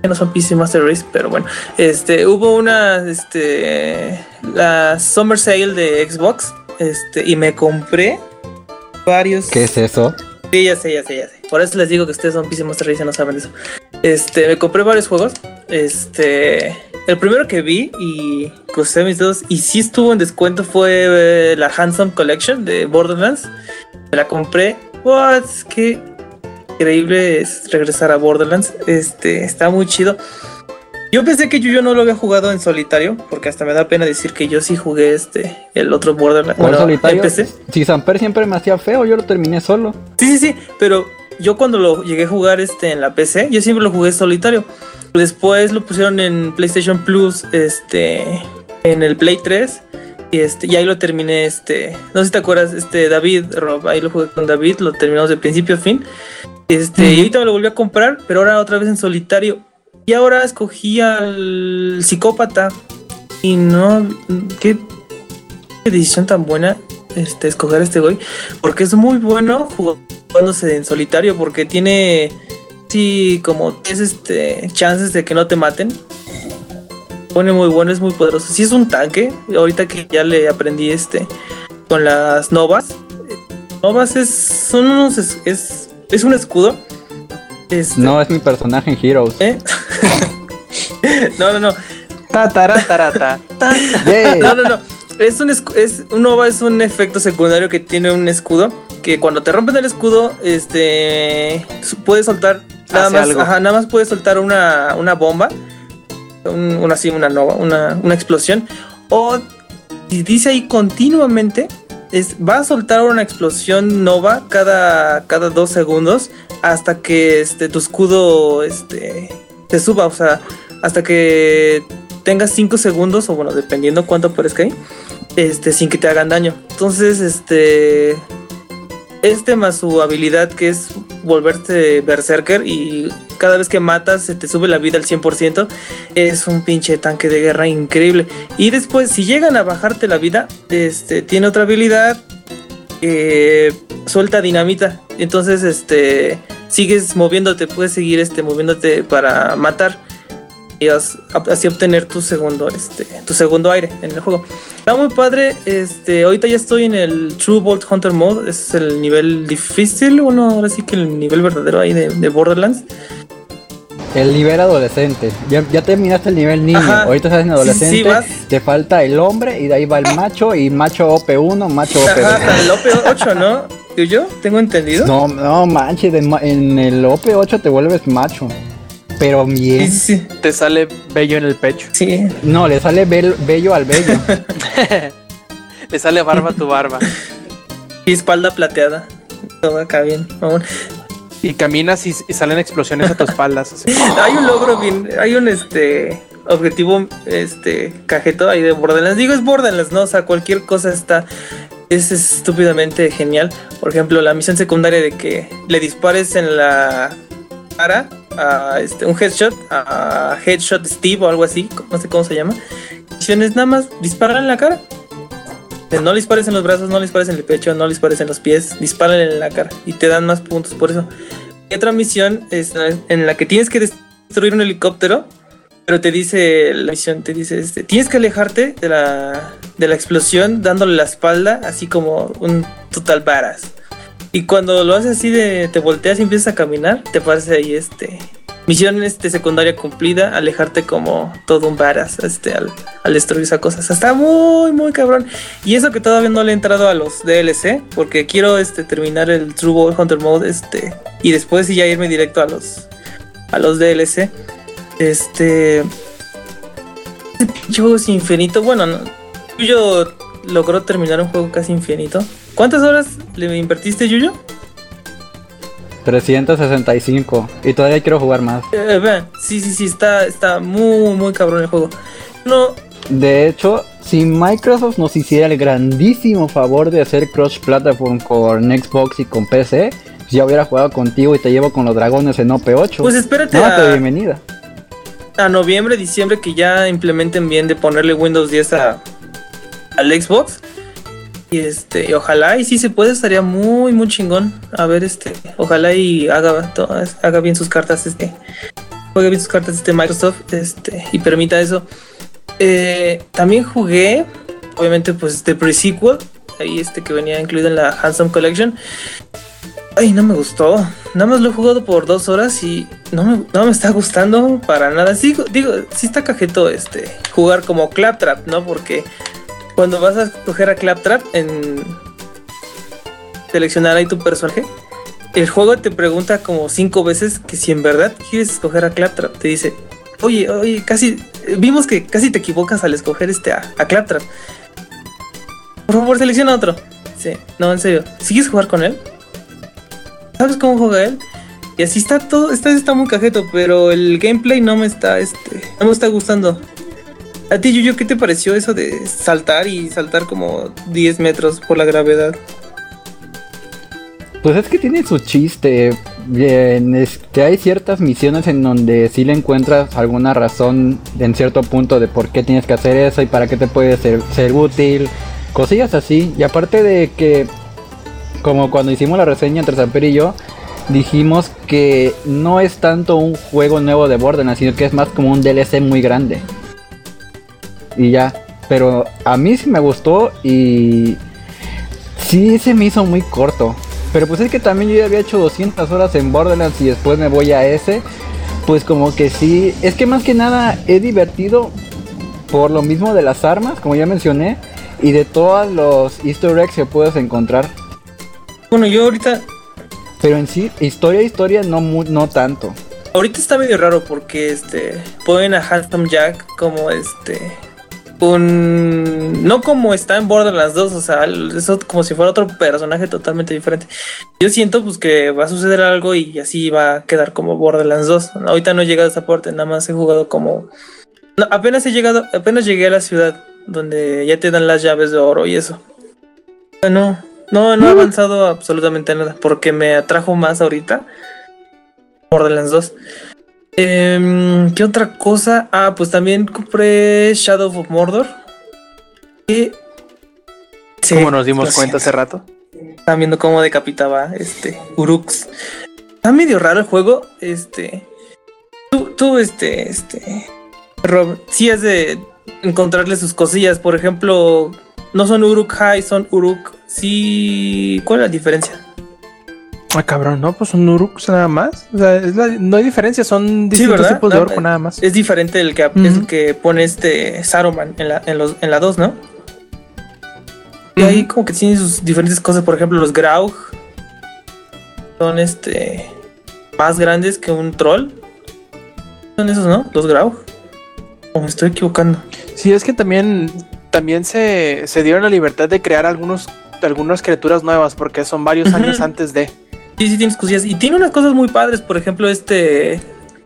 S6: no son PC Master Race, pero bueno, este, hubo una, este, la Summer Sale de Xbox, este, y me compré varios.
S1: ¿Qué es eso?
S6: Sí, ya sé, ya sé, ya sé. Por eso les digo que ustedes son PC Master Race y no saben eso. Este, me compré varios juegos. Este, el primero que vi y crucé mis dedos y sí estuvo en descuento fue eh, la Handsome Collection de Borderlands. Me la compré. What? Qué increíble es regresar a Borderlands. Este, está muy chido. Yo pensé que yo, yo no lo había jugado en solitario, porque hasta me da pena decir que yo sí jugué este, el otro Borderlands.
S1: ¿Cuál
S6: Bueno,
S1: solitario?
S6: empecé.
S1: Si Samper siempre me hacía feo, yo lo terminé solo.
S6: Sí, sí, sí, pero yo cuando lo llegué a jugar este en la PC, yo siempre lo jugué solitario. Después lo pusieron en PlayStation Plus, este, en el Play 3 y este, y ahí lo terminé, este, no sé si te acuerdas, este David, Rob, ahí lo jugué con David, lo terminamos de principio a fin. Este, y ahorita me lo volví a comprar, pero ahora otra vez en solitario. Y ahora escogí al psicópata y no, qué qué decisión tan buena este, escoger a este güey. Porque es muy bueno jugándose en solitario. Porque tiene sí, como tienes este chances de que no te maten. Pone muy bueno, es muy poderoso. Si es un tanque, ahorita que ya le aprendí este con las novas. Novas es son unos es, es, es un escudo. Este,
S1: No, es mi personaje en Heroes.
S6: ¿eh? no, no, no.
S3: Ta.
S6: No, no, no. Es un, es, un nova es un efecto secundario que tiene un escudo. Que cuando te rompen el escudo, este. Puedes soltar. Nada
S3: Hace
S6: más,
S3: algo.
S6: ajá, nada más puedes soltar una, una bomba. un- una así, una nova, una, una explosión. O si dice ahí continuamente. Es, va a soltar una explosión nova cada, cada dos segundos. Hasta que este, tu escudo este, se suba. O sea, hasta que tengas 5 segundos, o bueno, dependiendo cuánto aparezca ahí, este, sin que te hagan daño. Entonces, este. Este más su habilidad que es volverte berserker y cada vez que matas se te sube la vida al 100%. Es un pinche tanque de guerra increíble. Y después, si llegan a bajarte la vida, este, tiene otra habilidad que suelta dinamita. Entonces, este, sigues moviéndote, puedes seguir este, moviéndote para matar y as- así obtener tu segundo este tu segundo aire en el juego. Está muy padre, este ahorita ya estoy en el True Bolt Hunter mode, es el nivel difícil, bueno, ahora sí que el nivel verdadero ahí de, de Borderlands.
S1: El nivel adolescente. Ya, ya terminaste el nivel niño.
S6: Ajá.
S1: Ahorita estás en adolescente.
S6: sí.
S1: Te falta el hombre y de ahí va el macho y macho OP1, macho
S6: Ajá,
S1: OP2.
S6: hasta el OP8, ¿no? ¿Yo, yo? ¿Tengo entendido?
S1: No, no manches, en ma- en el OP8 te vuelves macho. Pero bien.
S6: sí, sí.
S3: Te sale bello en el pecho.
S6: Sí.
S1: No, le sale bel- bello al bello.
S3: Le sale barba a tu barba.
S6: Y espalda plateada. Todo acá bien.
S3: Y caminas y, y salen explosiones a tu espaldas. así.
S6: Hay un logro bien, hay un este objetivo este cajeto ahí de Borderlands. Digo es Borderlands, ¿no? O sea, cualquier cosa está es estúpidamente genial. Por ejemplo, la misión secundaria de que le dispares en la cara a este, un headshot, a Headshot Steve o algo así, no sé cómo se llama. Misiones nada más disparar en la cara. No le dispares en los brazos, no le dispares en el pecho, no le dispares en los pies, dispárale en la cara y te dan más puntos por eso. Y otra misión es en la que tienes que destruir un helicóptero, pero te dice la misión, te dice este, tienes que alejarte de la, de la explosión dándole la espalda, así como un total badass. Y cuando lo haces así de te volteas y empiezas a caminar, te parece ahí este misión este secundaria cumplida, alejarte como todo un badass este al, destruir esas cosas. Está muy muy cabrón. Y eso que todavía no le he entrado a los DLC, porque quiero este terminar el True Ball Hunter Mode este y después ya irme directo a los a los DLC. Este juego es infinito. Bueno, no, Yuyo logró terminar un juego casi infinito. ¿Cuántas horas le invertiste, Yuyo?
S1: 365. Y todavía quiero jugar más.
S6: Eh, vean, sí, sí, sí, está, está muy, muy cabrón el juego. No,
S1: De hecho, si Microsoft nos hiciera el grandísimo favor de hacer cross platform con Xbox y con PC, ya hubiera jugado contigo y te llevo con los dragones en OP8.
S6: pues espérate
S1: no,
S6: a,
S1: bienvenida.
S6: a noviembre, diciembre que ya implementen bien de ponerle Windows 10 a, al Xbox. Y este, y ojalá y si se puede, estaría muy, muy chingón. A ver, este, ojalá y haga, to- haga bien sus cartas, este, juegue bien sus cartas este Microsoft, este, y permita eso. Eh, también jugué, obviamente, pues de pre-sequel, ahí este que venía incluido en la Handsome Collection. Ay, no me gustó. Nada más lo he jugado por dos horas y no me, no me está gustando para nada. Sí, digo, sí está cajeto este jugar como Claptrap, ¿no? Porque cuando vas a escoger a Claptrap en seleccionar ahí tu personaje, el juego te pregunta como cinco veces que si en verdad quieres escoger a Claptrap. Te dice, oye, oye, casi vimos que casi te equivocas al escoger este a, a Claptrap. Por favor, selecciona otro. Sí, no, en serio. ¿Sigues jugar con él? ¿Sabes cómo juega él? Y así está todo, está, está muy cajeto, pero el gameplay no me está, este, no me está gustando. A ti, Yuyo, ¿qué te pareció eso de saltar y saltar como 10 metros por la gravedad?
S1: Pues es que tiene su chiste. Bien, es que hay ciertas misiones en donde sí le encuentras alguna razón en cierto punto de por qué tienes que hacer eso y para qué te puede ser, ser útil. Cosillas así. Y aparte de que, como cuando hicimos la reseña entre Samper y yo, dijimos que no es tanto un juego nuevo de Borderlands, sino que es más como un DLC muy grande. Y ya, pero a mí sí me gustó y sí se me hizo muy corto. Pero pues es que también yo ya había hecho 200 horas en Borderlands y después me voy a ese. Pues como que sí, es que más que nada he divertido por lo mismo de las armas, como ya mencioné, y de todos los easter eggs que puedes encontrar.
S6: Bueno, yo ahorita,
S1: Pero en sí, historia, historia, no, no tanto.
S6: ahorita está medio raro porque este ponen a Handsome Jack como este un no como está en Borderlands 2, o sea, eso como si fuera otro personaje totalmente diferente. Yo siento pues que va a suceder algo y así va a quedar como Borderlands 2. Ahorita no he llegado a esa parte, nada más he jugado como no, apenas he llegado, apenas llegué a la ciudad donde ya te dan las llaves de oro y eso. No, no, no he avanzado absolutamente nada porque me atrajo más ahorita Borderlands 2. Em, ¿Qué otra cosa? Ah, pues también compré Shadow of Mordor. Que Sí,
S3: Como nos dimos cuenta hace rato.
S6: Están viendo cómo decapitaba este Uruks. Está medio raro el juego. Este. Tú, tú, este, este. Rob, sí has de encontrarle sus cosillas. Por ejemplo, no son Uruk High, son Uruk. Sí. ¿Cuál es la diferencia?
S3: Ah, cabrón, no, pues son Uruks nada más. O sea, es la- no hay diferencia, son distintos tipos de orco nada más.
S6: Es diferente el que, es el que pone este Saruman en la, en los, en la 2, ¿no? Y ahí como que tiene sus diferentes cosas. Por ejemplo, los Graug son este más grandes que un troll. Son esos, ¿no? Los Graug. O me estoy equivocando.
S3: Sí, es que también, también se, se dieron la libertad de crear algunos, algunas criaturas nuevas, porque son varios años antes de.
S6: Sí, sí, tienes cosillas. Y tiene unas cosas muy padres. Por ejemplo, este.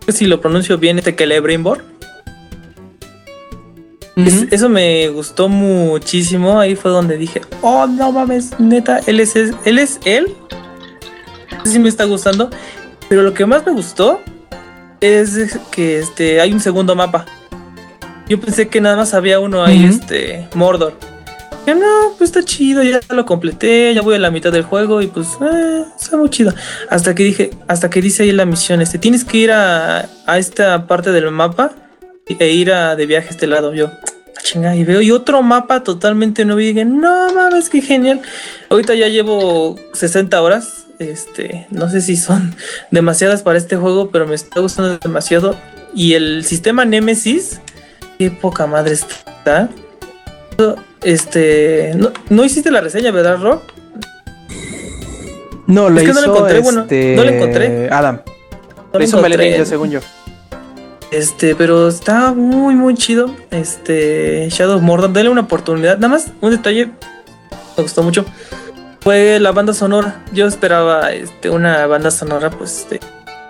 S6: no sé Si lo pronuncio bien, este Celebrimbor. Es- eso me gustó muchísimo. Ahí fue donde dije, oh, no mames, neta, él es él. Es él. Eso sí me está gustando. Pero lo que más me gustó es que este, hay un segundo mapa. Yo pensé que nada más había uno ahí, este, Mordor. No, pues está chido, ya lo completé, ya voy a la mitad del juego y pues eh, está muy chido. Hasta que dije, hasta que dice ahí la misión, este, tienes que ir a, a esta parte del mapa e ir a, de viaje a este lado. Yo, "Ah, chinga, y veo y otro mapa totalmente nuevo y dije, no mames, qué genial. Ahorita ya llevo 60 horas. Este, no sé si son demasiadas para este juego, pero me está gustando demasiado. Y el sistema Nemesis, qué poca madre está. Este, no, no hiciste la reseña, ¿verdad, Rob?
S3: No, lo
S6: Es que no lo encontré, bueno,
S3: este,
S6: no lo encontré.
S3: Adam.
S6: No
S3: lo hizo. Melenilla, según yo.
S6: Este, pero está muy, muy chido. Este, Shadow of Mordor, dale una oportunidad. Nada más, un detalle, me gustó mucho. Fue la banda sonora. Yo esperaba este, una banda sonora, pues, de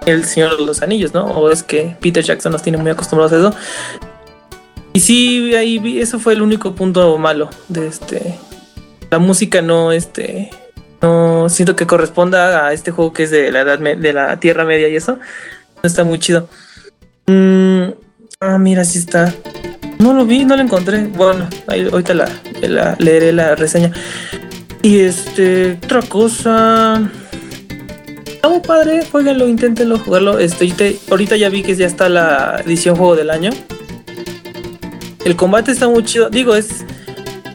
S6: El Señor de los Anillos, ¿no? O es que Peter Jackson nos tiene muy acostumbrados a eso. Y sí, ahí vi, eso fue el único punto malo de este. La música no, este. No siento que corresponda a este juego que es de la edad de la Tierra Media y eso. No está muy chido. Mm, ah, mira, sí está. No lo vi, no lo encontré. Bueno, ahí, ahorita la, leeré la reseña. Y este, otra cosa. Está muy padre, jueguenlo, inténtenlo jugarlo. Este, ahorita ya vi que ya está la edición juego del año. El combate está muy chido. Digo, es.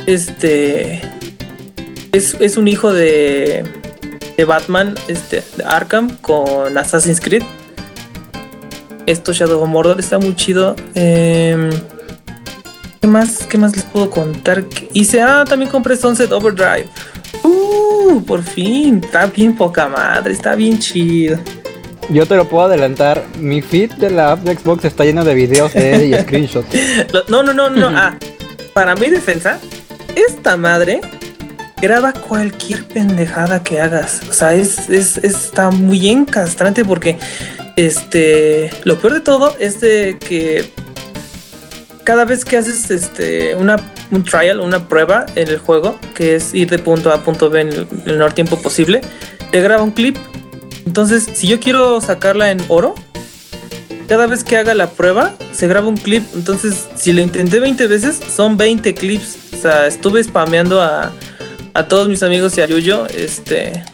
S6: Este. Es, es un hijo de. De Batman, este, de Arkham con Assassin's Creed. Esto Shadow of Mordor está muy chido. Em, ¿Qué más? ¿Qué más les puedo contar? Hice, ah, también compré Sunset Overdrive. Uh, por fin. Está bien poca madre, está bien chido.
S1: Yo te lo puedo adelantar. Mi feed de la app de Xbox está lleno de videos de él y screenshots.
S6: No, no, no, no. ah, para mi defensa, esta madre graba cualquier pendejada que hagas. O sea, es, es- está muy encastrante porque este lo peor de todo es de que cada vez que haces este una un trial, una prueba en el juego, que es ir de punto A a punto B en el, en el menor tiempo posible, te graba un clip. Entonces, si yo quiero sacarla en oro, cada vez que haga la prueba, se graba un clip. Entonces, si lo intenté 20 veces, son 20 clips. O sea, estuve spameando a, a todos mis amigos y a Yuyo, este,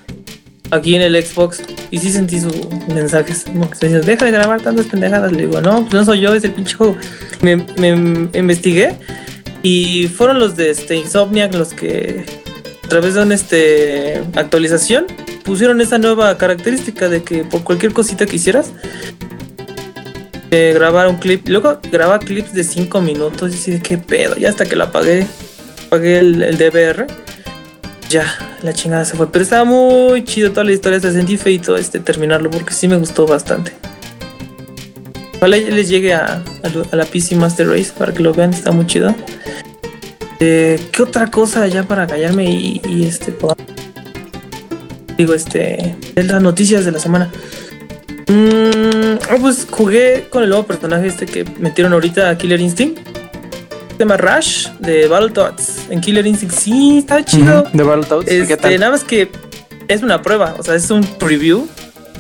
S6: aquí en el Xbox y sí sentí sus mensajes. Como que se dice, deja de grabar tantas pendejadas. Le digo, no, pues no soy yo, es el pinche juego. Me, me investigué y fueron los de este Insomniac los que a través de una este, actualización pusieron esa nueva característica de que por cualquier cosita que hicieras grabar un clip. Luego graba clips de 5 minutos y así qué pedo. Ya hasta que la apagué, apagué el, el DVR. Ya, la chingada se fue. Pero estaba muy chido toda la historia. Se sentí feito este, terminarlo porque sí me gustó bastante. Ojalá ya les llegue a, a a la PC Master Race para que lo vean. Está muy chido. Eh, ¿Qué otra cosa ya para callarme y, este pueda- digo este de las noticias de la semana? Mm, ah, pues jugué con el nuevo personaje este que metieron ahorita a Killer Instinct. Se llama Rush de Battletoads. En Killer Instinct sí está chido.
S3: Ujú, De Battletoads. ¿Qué
S6: Este,
S3: tal?
S6: nada más que es una prueba, o sea, es un preview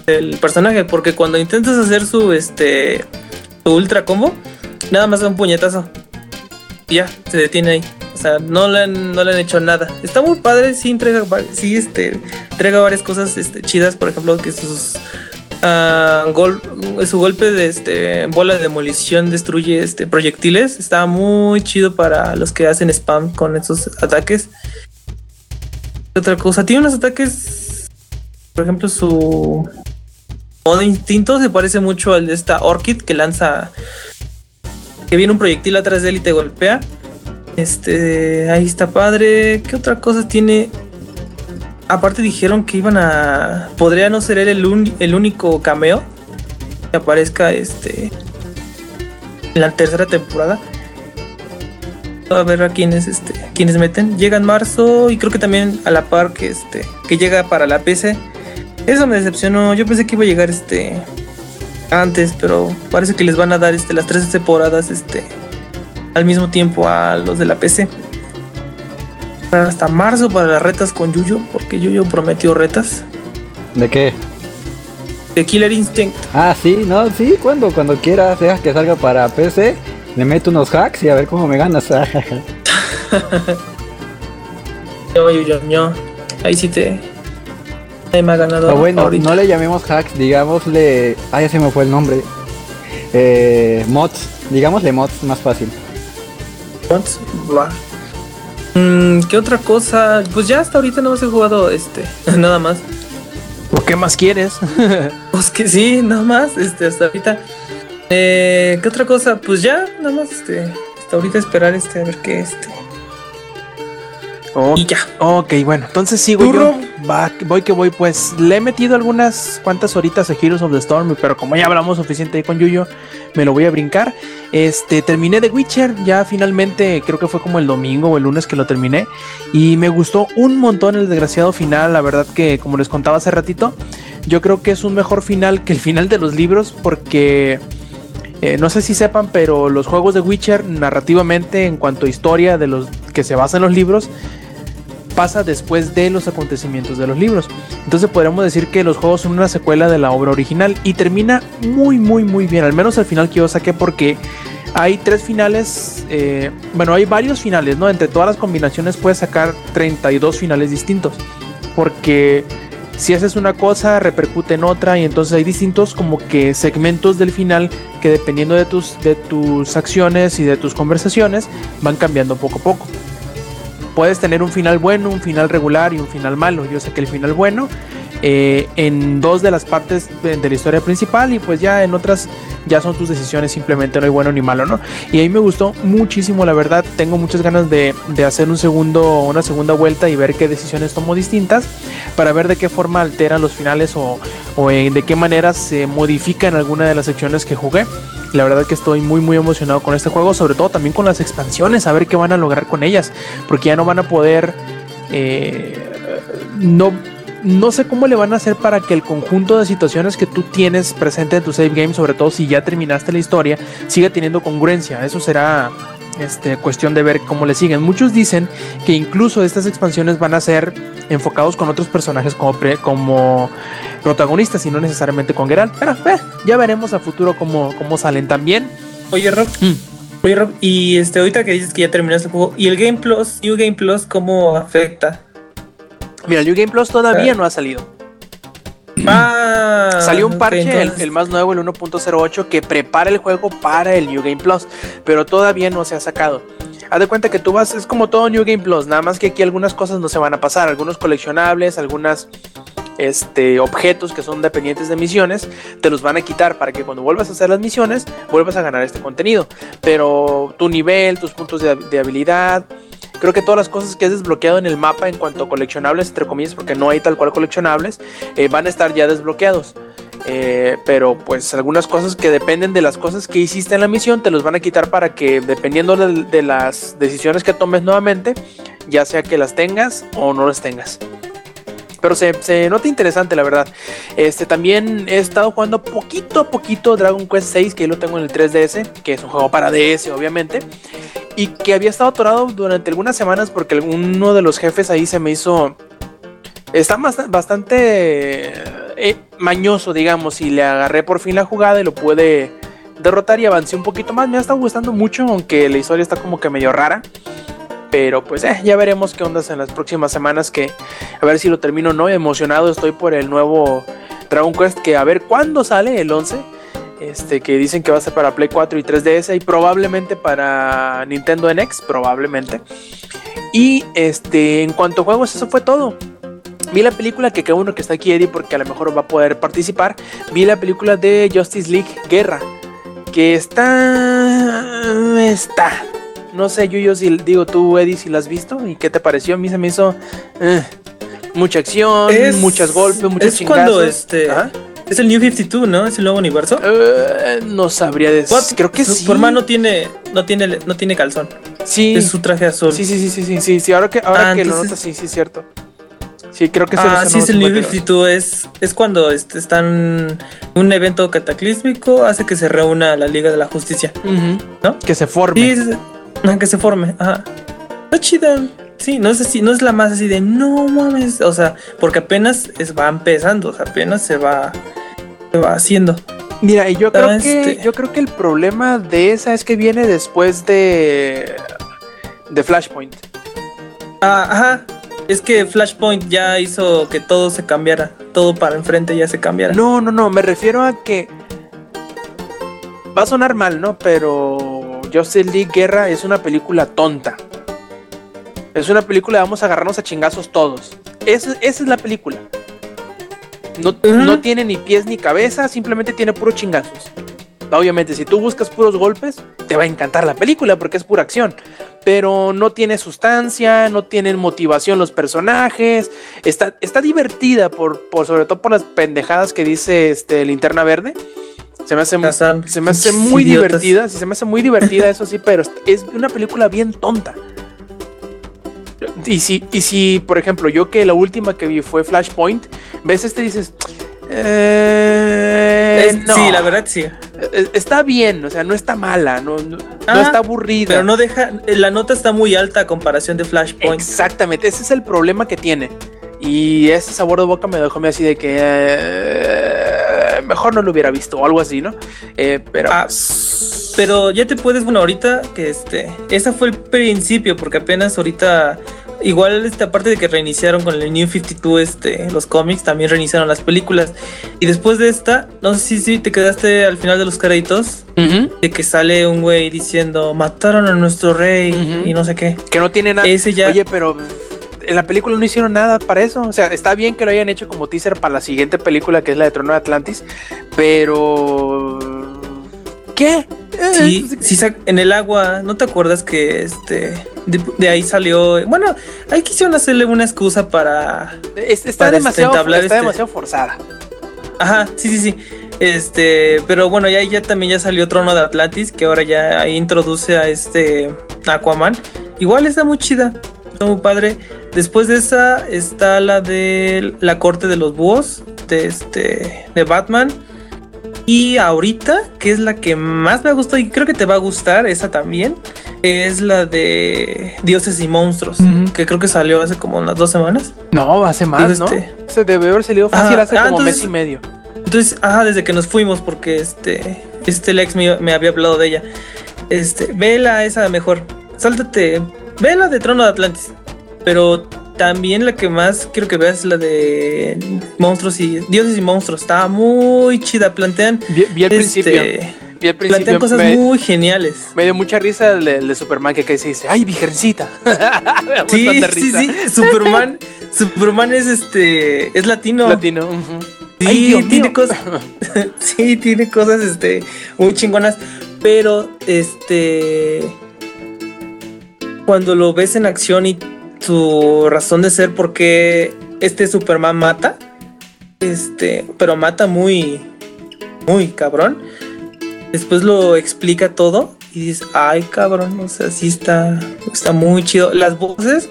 S6: del personaje, porque cuando intentas hacer su este su ultra combo, nada más da un puñetazo. Y ya, se detiene ahí. O sea, no le han, no le han hecho nada. Está muy padre, sí entrega, sí, este, entrega varias cosas este, chidas, por ejemplo, que sus ah, gol- su golpe de este bola de demolición destruye este proyectiles. Está muy chido para los que hacen spam con esos ataques. ¿Qué otra cosa? Tiene unos ataques. Por ejemplo, su modo instinto se parece mucho al de esta Orchid que lanza. Que viene un proyectil atrás de él y te golpea. Este, ahí está padre. ¿Qué otra cosa tiene? Aparte dijeron que iban a. Podría no ser él el, un- el único cameo que aparezca este. En la tercera temporada. A ver a quiénes este, quiénes meten. Llega en marzo y creo que también a la par que este. que llega para la PC. Eso me decepcionó. Yo pensé que iba a llegar este. antes, pero parece que les van a dar este, las tres temporadas este. Al mismo tiempo a los de la PC. Hasta marzo para las retas con Yuyo, porque Yuyo prometió retas.
S1: ¿De qué?
S6: De Killer Instinct.
S1: Ah, sí, no, sí, cuando, cuando quieras, dejas que salga para PC, le meto unos hacks y a ver cómo me ganas.
S6: Yo, Yuyo, yo. Ahí sí te. Me ha ganado.
S1: o bueno,
S6: ahorita.
S1: no le llamemos hacks, digámosle. Ah, ya se me fue el nombre. Eh, mods, digámosle mods más fácil.
S6: Va. Mm, ¿Qué otra cosa? Pues ya hasta ahorita no he jugado este, nada más.
S3: ¿Por qué más quieres?
S6: Pues que sí, nada más, este, hasta ahorita. Eh, ¿Qué otra cosa? Pues ya, nada más, este, hasta ahorita esperar este, a ver qué este. Y ya.
S3: ok, bueno, entonces sigo
S6: ¿Tú,
S3: yo. Va, voy que voy, pues le he metido algunas cuantas horitas a Heroes of the Storm, pero como ya hablamos suficiente ahí con Yuyo, me lo voy a brincar. Este, terminé The Witcher, ya finalmente, creo que fue como el domingo o el lunes que lo terminé, y me gustó un montón el desgraciado final, la verdad que como les contaba hace ratito, yo creo que es un mejor final que el final de los libros, porque... eh, no sé si sepan, pero los juegos de Witcher narrativamente en cuanto a historia de los que se basan en los libros pasa después de los acontecimientos de los libros. Entonces podríamos decir que los juegos son una secuela de la obra original y termina muy muy muy bien, al menos al final que yo saqué porque hay tres finales, eh, bueno hay varios finales, ¿no? Entre todas las combinaciones puedes sacar 32 finales distintos porque si haces una cosa repercute en otra y entonces hay distintos como que segmentos del final que dependiendo de tus, de tus acciones y de tus conversaciones van cambiando poco a poco puedes tener un final bueno, un final regular y un final malo. Yo sé que el final bueno eh, en dos de las partes de, la historia principal y pues ya en otras ya son tus decisiones, simplemente no hay bueno ni malo, ¿no? Y ahí me gustó muchísimo, la verdad, tengo muchas ganas de, de hacer un segundo, una segunda vuelta y ver qué decisiones tomo distintas para ver de qué forma alteran los finales o, o de qué manera se modifican alguna de las secciones que jugué. La verdad que estoy muy muy emocionado con este juego, sobre todo también con las expansiones, a ver qué van a lograr con ellas, porque ya no van a poder... eh, no, no sé cómo le van a hacer para que el conjunto de situaciones que tú tienes presente en tu save game, sobre todo si ya terminaste la historia, siga teniendo congruencia. Eso será este, cuestión de ver cómo le siguen. Muchos dicen que incluso estas expansiones van a ser enfocados con otros personajes como, pre- como protagonistas y no necesariamente con Geralt. Pero eh, ya veremos a futuro cómo, cómo salen también.
S6: Oye, Rob.
S3: Mm.
S6: Oye, Rob, y este, ahorita que dices que ya terminaste el juego, ¿y el Game Plus, New Game Plus, cómo afecta?
S3: Mira, el New Game Plus todavía no ha salido.
S6: Ah,
S3: Salió un parche,
S6: entonces-
S3: el, más nuevo, el 1.08, que prepara el juego para el New Game Plus, pero todavía no se ha sacado. Haz de cuenta que tú vas, es como todo New Game Plus, nada más que aquí algunas cosas no se van a pasar, algunos coleccionables, algunas este, objetos que son dependientes de misiones, te los van a quitar para que cuando vuelvas a hacer las misiones, vuelvas a ganar este contenido. Pero tu nivel, tus puntos de, de habilidad, creo que todas las cosas que has desbloqueado en el mapa en cuanto a coleccionables, entre comillas, porque no hay tal cual coleccionables, eh, van a estar ya desbloqueados. Eh, pero pues algunas cosas que dependen de las cosas que hiciste en la misión te los van a quitar para que dependiendo de, de las decisiones que tomes nuevamente, ya sea que las tengas o no las tengas. Pero se, se nota interesante, la verdad. Este también he estado jugando poquito a poquito Dragon Quest 6, que lo tengo en el 3DS, que es un juego para DS, obviamente. Y que había estado atorado durante algunas semanas porque uno de los jefes ahí se me hizo. Está bast- bastante eh, mañoso, digamos. Y le agarré por fin la jugada y lo pude derrotar y avancé un poquito más. Me estado gustando mucho, aunque la historia está como que medio rara. Pero pues eh, ya veremos qué ondas en las próximas semanas. Que a ver si lo termino no. Emocionado estoy por el nuevo Dragon Quest. Que a ver cuándo sale el 11. Este, que dicen que va a ser para Play 4 y 3DS y probablemente para Nintendo NX, probablemente. Y este, en cuanto a juegos, eso fue todo. Vi la película que qué bueno que está aquí Eddie porque a lo mejor va a poder participar. Vi la película de Justice League Guerra, que está está. No sé, yo, yo si digo tú Eddie si la has visto y qué te pareció. A mí se me hizo eh, mucha acción,
S6: Es-
S3: muchos golpes, muchos
S6: es
S3: chingazos.
S6: cuando este es el New 52, ¿no? Es el nuevo universo.
S3: Eh, no sabría decir. Creo que
S6: Su
S3: sí.
S6: forma no tiene no tiene no tiene calzón.
S3: Sí.
S6: Es su traje azul.
S3: Sí, sí, sí, sí, sí, sí, sí, ahora que, ahora
S6: Ah,
S3: que lo notas, sí, sí, es cierto. Sí, creo que
S6: Ah, sí, es el New
S3: New
S6: 52. Es, es cuando este, están un evento cataclísmico, hace que se reúna la Liga de la Justicia, ¿no?
S3: Que se forme.
S6: Sí, que se forme. Ajá. Está chida. Sí, no es así, no es la más así de no mames. O sea, porque apenas es, va empezando, o sea, apenas se va, se va haciendo.
S3: Mira, y yo creo
S6: Ah,
S3: que
S6: este-
S3: yo creo que el problema de esa es que viene después de de Flashpoint.
S6: Ah, ajá. Es que Flashpoint ya hizo que todo se cambiara. Todo para enfrente ya se cambiara.
S3: No, no, no, me refiero a que va a sonar mal, ¿no? Pero Justice League Guerra es una película tonta. Es una película de vamos a agarrarnos a chingazos todos. Esa, esa es la película. No, tiene ni pies ni cabeza, simplemente tiene puros chingazos. Obviamente, si tú buscas puros golpes, te va a encantar la película porque es pura acción. Pero no tiene sustancia, no tienen motivación los personajes. Está, está divertida, por, por, sobre todo por las pendejadas que dice este, Linterna Verde. Se me hace,
S6: Kazan.
S3: se me hace muy
S6: Idiotas.
S3: divertida. Sí, se me hace muy divertida, eso sí, pero es una película bien tonta. Y si, y si, por ejemplo, yo que la última que vi fue Flashpoint, ves este y dices. eh,
S6: Es-
S3: no.
S6: Sí, la verdad sí.
S3: Eh, Está bien, o sea, no está mala, no, no, no
S6: Ah,
S3: está aburrida.
S6: Pero no deja. La nota está muy alta a comparación de Flashpoint.
S3: Exactamente, ese es el problema que tiene. Y ese sabor de boca me dejó así de que eh, mejor no lo hubiera visto o algo así, ¿no? Eh, pero
S6: Ah, Pero ya te puedes, bueno, ahorita que este, esa fue el principio, porque apenas ahorita, igual este, aparte de que reiniciaron con el New 52, este, los cómics, también reiniciaron las películas. Y después de esta, no sé si, si te quedaste al final de los créditos,
S3: ujú,
S6: de que sale un güey diciendo, mataron a nuestro rey y no sé qué.
S3: que no tiene nada.
S6: Ese ya,
S3: Oye, pero en la película no hicieron nada para eso. O sea, está bien que lo hayan hecho como teaser para la siguiente película que es la de Trono de Atlantis, pero ¿qué?
S6: sí,
S3: Eh,
S6: sí en el agua, ¿no te acuerdas que este, de, de ahí salió, bueno, ahí quisieron hacerle una excusa para
S3: es- está
S6: para
S3: demasiado, está
S6: este-
S3: demasiado forzada.
S6: Ajá, sí, sí, sí. Este, pero bueno, ya, ya también ya salió Trono de Atlantis, que ahora ya ahí introduce a este Aquaman. Igual está muy chida, muy padre. Después de esa está la de la corte de los búhos, de este, de Batman. Y ahorita, que es la que más me ha gustado y creo que te va a gustar, esa también, es la de Dioses y Monstruos, que creo que salió hace como unas dos semanas.
S3: No, hace más, ¿no?
S6: este-
S3: Se debe haber salido fácil
S6: Ajá,
S3: hace
S6: ah,
S3: como
S6: entonces-
S3: mes y medio.
S6: Entonces, ajá, desde que nos fuimos, porque este, este Lex me, me había hablado de ella. Este, vela esa mejor. Sáltate, vela de Trono de Atlantis. Pero también la que más quiero que veas es la de monstruos y dioses y monstruos. Está muy chida. Plantean.
S3: Vi, vi al
S6: este,
S3: principio. Vi al
S6: Plantean cosas
S3: me,
S6: muy geniales.
S3: me dio mucha risa el de, el de Superman que acá se dice, ¡ay, virgencita!
S6: Sí, sí,
S3: risa.
S6: sí. Superman. Superman es este. Es latino.
S3: Latino.
S6: Sí,
S3: Ay,
S6: tiene
S3: mío.
S6: cosas. sí, tiene cosas este, muy chingonas. Pero, este. Cuando lo ves en acción y su razón de ser, por qué este Superman mata. Este. Pero mata muy. Muy cabrón. Después lo explica todo. Y dices, ay cabrón. O sea, sí está. Está muy chido. Las voces.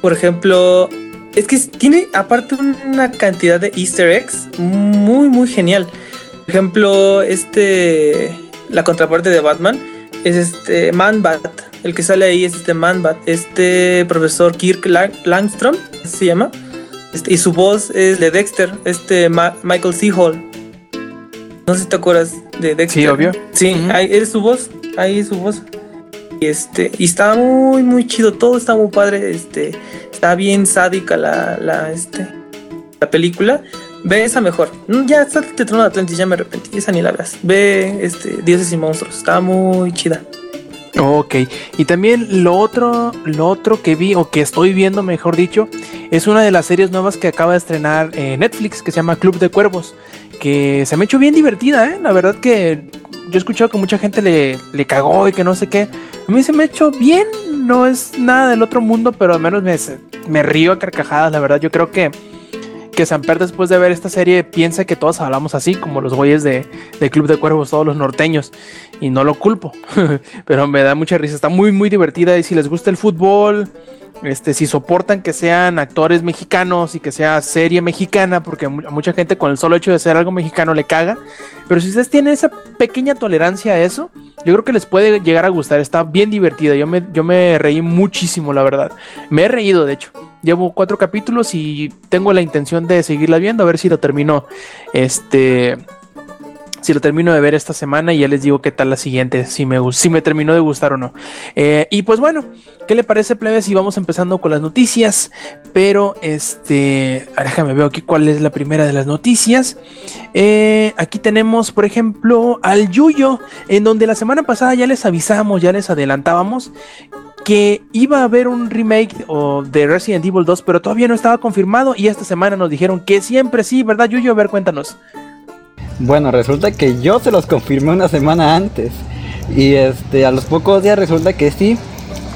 S6: Por ejemplo, es que tiene aparte una cantidad de easter eggs muy muy genial. Por ejemplo, este la contraparte de Batman es este Man-Bat. El que sale ahí es este Man-Bat, este profesor Kirk Lang- Langstrom se llama. Este, y su voz es de Dexter, este Ma- Michael C. Hall. No sé si te acuerdas de Dexter.
S3: Sí, obvio.
S6: Sí,
S3: Ujú.
S6: ahí es su voz, ahí es su voz. Y este, y está muy, muy chido, todo está muy padre, este, está bien sádica la, la, este, la película. Ve esa mejor. Mm, Ya, sátate Trono de Atlantis, ya me arrepentí, esa ni la veas. Ve, este, Dioses y Monstruos, está muy chida.
S3: Ok, y también lo otro, lo otro que vi, o que estoy viendo, mejor dicho, es una de las series nuevas que acaba de estrenar eh, Netflix, que se llama Club de Cuervos, que se me ha hecho bien divertida, ¿eh? La verdad que yo he escuchado que mucha gente le, le cagó y que no sé qué. A mí se me ha hecho bien, no es nada del otro mundo, pero al menos me, me río a carcajadas, la verdad. Yo creo que, que Samper después de ver esta serie piensa que todos hablamos así, como los güeyes de, de Club de Cuervos, todos los norteños, y no lo culpo, pero me da mucha risa, está muy muy divertida y si les gusta el fútbol, este, si soportan que sean actores mexicanos y que sea serie mexicana, porque a mu- a mucha gente con el solo hecho de ser algo mexicano le caga, pero si ustedes tienen esa pequeña tolerancia a eso, yo creo que les puede llegar a gustar, está bien divertida, yo me, yo me reí muchísimo, la verdad, me he reído de hecho. Llevo cuatro capítulos y tengo la intención de seguirla viendo, a ver si lo termino, este, si lo termino de ver esta semana y ya les digo qué tal la siguiente, si me, si me terminó de gustar o no. Eh, y pues bueno, ¿qué le parece, plebes? Si vamos empezando con las noticias, pero este, ah, déjame ver aquí cuál es la primera de las noticias. Eh, aquí tenemos, por ejemplo, al Yuyo, en donde la semana pasada ya les avisamos, ya les adelantábamos que iba a haber un remake de Resident Evil 2, pero todavía no estaba confirmado y esta semana nos dijeron que siempre sí, ¿verdad, Yuyo? A ver, cuéntanos.
S1: Bueno, resulta que yo se los confirmé una semana antes. Y este, a los pocos días resulta que sí.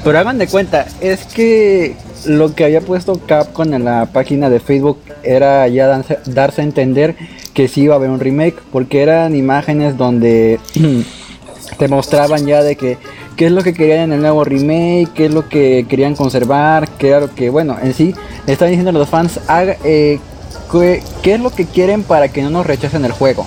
S1: Pero hagan de cuenta, es que lo que había puesto Capcom en la página de Facebook era ya darse a entender que sí iba a haber un remake. Porque eran imágenes donde te mostraban ya de que qué es lo que querían en el nuevo remake, qué es lo que querían conservar, qué era lo que, bueno, en sí, están diciendo a los fans, haga, eh, qué, es lo que quieren para que no nos rechacen el juego.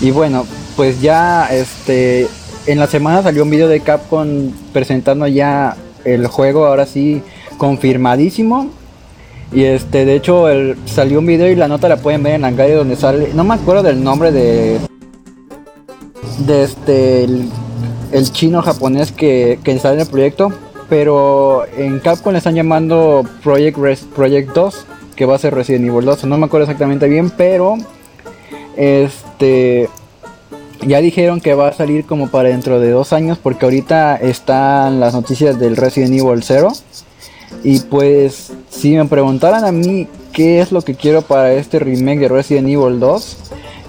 S1: Y bueno, pues ya este en la semana salió un video de Capcom presentando ya el juego, ahora sí confirmadísimo. Y este, de hecho, salió un video y la nota la pueden ver en Langaria donde sale, no me acuerdo del nombre de de este el, el chino japonés que, que sale en el proyecto, pero en Capcom le están llamando Project Res- Project 2, que va a ser Resident Evil 2, no me acuerdo exactamente bien, pero este ya dijeron que va a salir como para dentro de dos años, porque ahorita están las noticias del Resident Evil 0. Y pues, si me preguntaran a mí qué es lo que quiero para este remake de Resident Evil 2,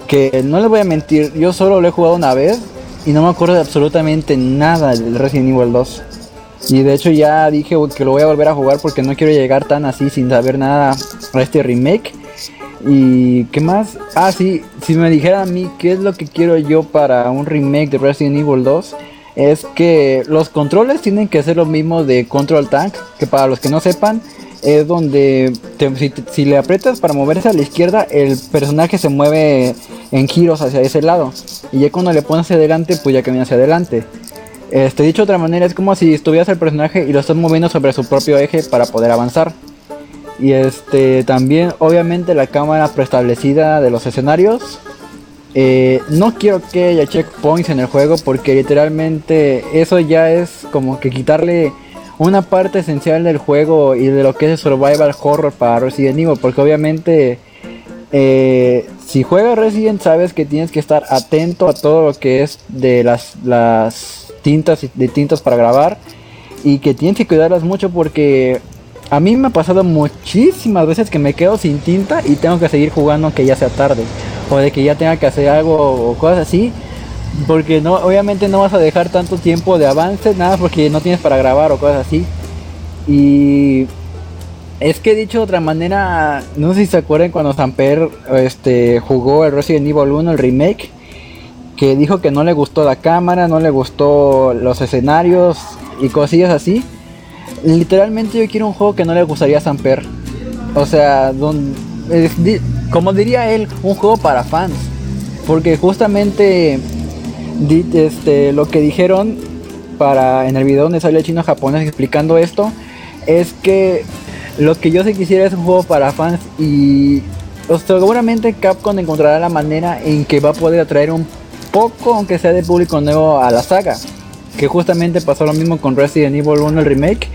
S1: que no les voy a mentir, yo solo lo he jugado una vez y no me acuerdo de absolutamente nada del Resident Evil 2. Y de hecho ya dije que lo voy a volver a jugar porque no quiero llegar tan así sin saber nada a este remake. Y qué más? Ah, sí, si me dijeran a mí qué es lo que quiero yo para un remake de Resident Evil 2, es que los controles tienen que ser los mismos de Control Tank, que para los que no sepan, es donde si le aprietas para moverse a la izquierda, el personaje se mueve en giros hacia ese lado. Y ya cuando le pones hacia adelante, pues ya camina hacia adelante. Este, dicho de otra manera, es como si estuvieras el personaje y lo estás moviendo sobre su propio eje para poder avanzar. Y este también obviamente la cámara preestablecida de los escenarios. Eh, no quiero que haya checkpoints en el juego porque literalmente eso ya es como que quitarle una parte esencial del juego y de lo que es el survival horror para Resident Evil, porque obviamente eh, si juegas Resident sabes que tienes que estar atento a todo lo que es de las, las tintas y- de tintas para grabar y que tienes que cuidarlas mucho porque a mí me ha pasado muchísimas veces que me quedo sin tinta y tengo que seguir jugando aunque ya sea tarde o de que ya tenga que hacer algo o cosas así porque no obviamente no vas a dejar tanto tiempo de avance nada porque no tienes para grabar o cosas así y es que dicho de otra manera, no sé si se acuerdan cuando Samper este, jugó el Resident Evil 1, el remake, que dijo que no le gustó la cámara, no le gustó los escenarios y cosillas así. Literalmente yo quiero un juego que no le gustaría a Samper. O sea, don- como diría él, un juego para fans. Porque justamente este, lo que dijeron para en el video donde sale el chino japonés explicando esto es que lo que yo sí quisiera es un juego para fans y seguramente Capcom encontrará la manera en que va a poder atraer un poco, aunque sea de público nuevo, a la saga. Que justamente pasó lo mismo con Resident Evil 1, el remake.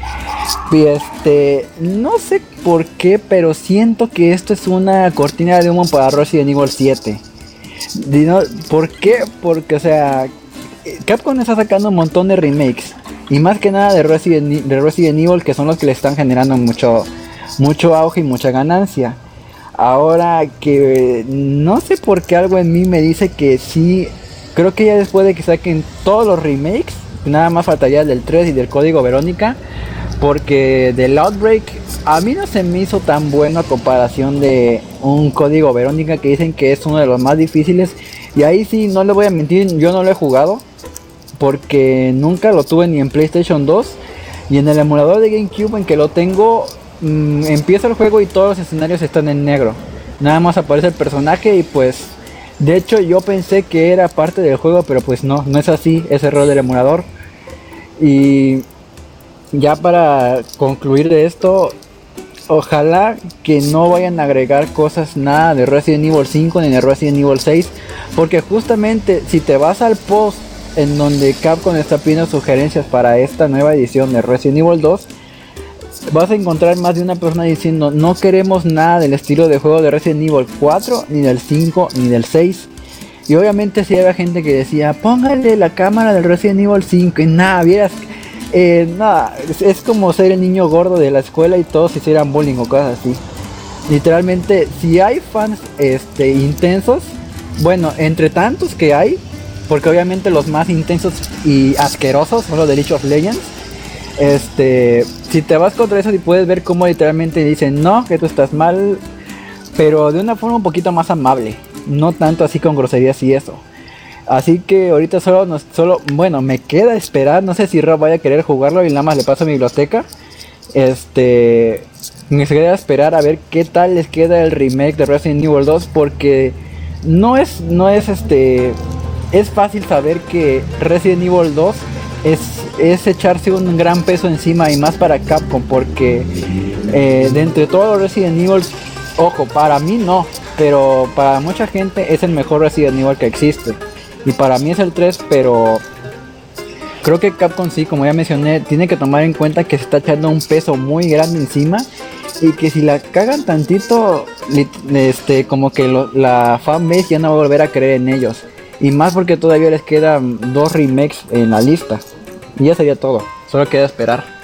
S1: Y este, no sé por qué, pero siento que esto es una cortina de humo para Resident Evil 7. Di- no- ¿Por qué? Porque, o sea, Capcom está sacando un montón de remakes. Y más que nada de Resident, de Evil, que son los que le están generando mucho, mucho auge y mucha ganancia. Ahora que no sé por qué algo en mí me dice que sí. Creo que ya después de que saquen todos los remakes, nada más faltaría el del 3 y del código Verónica. Porque del Outbreak a mí no se me hizo tan bueno a comparación de un código Verónica que dicen que es uno de los más difíciles. Y ahí sí, no le voy a mentir, yo no lo he jugado. Porque nunca lo tuve ni en PlayStation 2. Y en el emulador de GameCube en que lo tengo, mm, empieza el juego y todos los escenarios están en negro. Nada más aparece el personaje y pues... De hecho yo pensé que era parte del juego, pero pues no, no es así, es error del emulador. Y ya para concluir de esto, ojalá que no vayan a agregar cosas nada de Resident Evil 5 ni de Resident Evil 6, porque justamente si te vas al post en donde Capcom está pidiendo sugerencias para esta nueva edición de Resident Evil 2, vas a encontrar más de una persona diciendo no queremos nada del estilo de juego de Resident Evil 4, ni del 5, ni del 6. Y obviamente si había gente que decía, póngale la cámara del Resident Evil 5 y nada, vieras, eh, nada, es, como ser el niño gordo de la escuela y todos hicieran bullying o cosas así. Literalmente, si hay fans este, intensos, bueno, entre tantos que hay, porque obviamente los más intensos y asquerosos son los de League of Legends, este, si te vas contra eso y puedes ver cómo literalmente dicen, no, que tú estás mal, pero de una forma un poquito más amable, no tanto así con groserías y eso. Así que ahorita solo, nos, solo, bueno, me queda esperar, no sé si Rob vaya a querer jugarlo y nada más le paso a mi biblioteca. Este, me queda esperar a ver qué tal les queda el remake de Resident Evil 2 porque no es, no es este, es fácil saber que Resident Evil 2 es, es echarse un gran peso encima y más para Capcom porque eh, de entre todos los Resident Evil, ojo, para mí no, pero para mucha gente es el mejor Resident Evil que existe. Y para mí es el 3, pero creo que Capcom sí, como ya mencioné, tiene que tomar en cuenta que se está echando un peso muy grande encima y que si la cagan tantito, este, como que lo- la fanbase ya no va a volver a creer en ellos. Y más porque todavía les quedan dos remakes en la lista. Y ya sería todo. Solo queda esperar.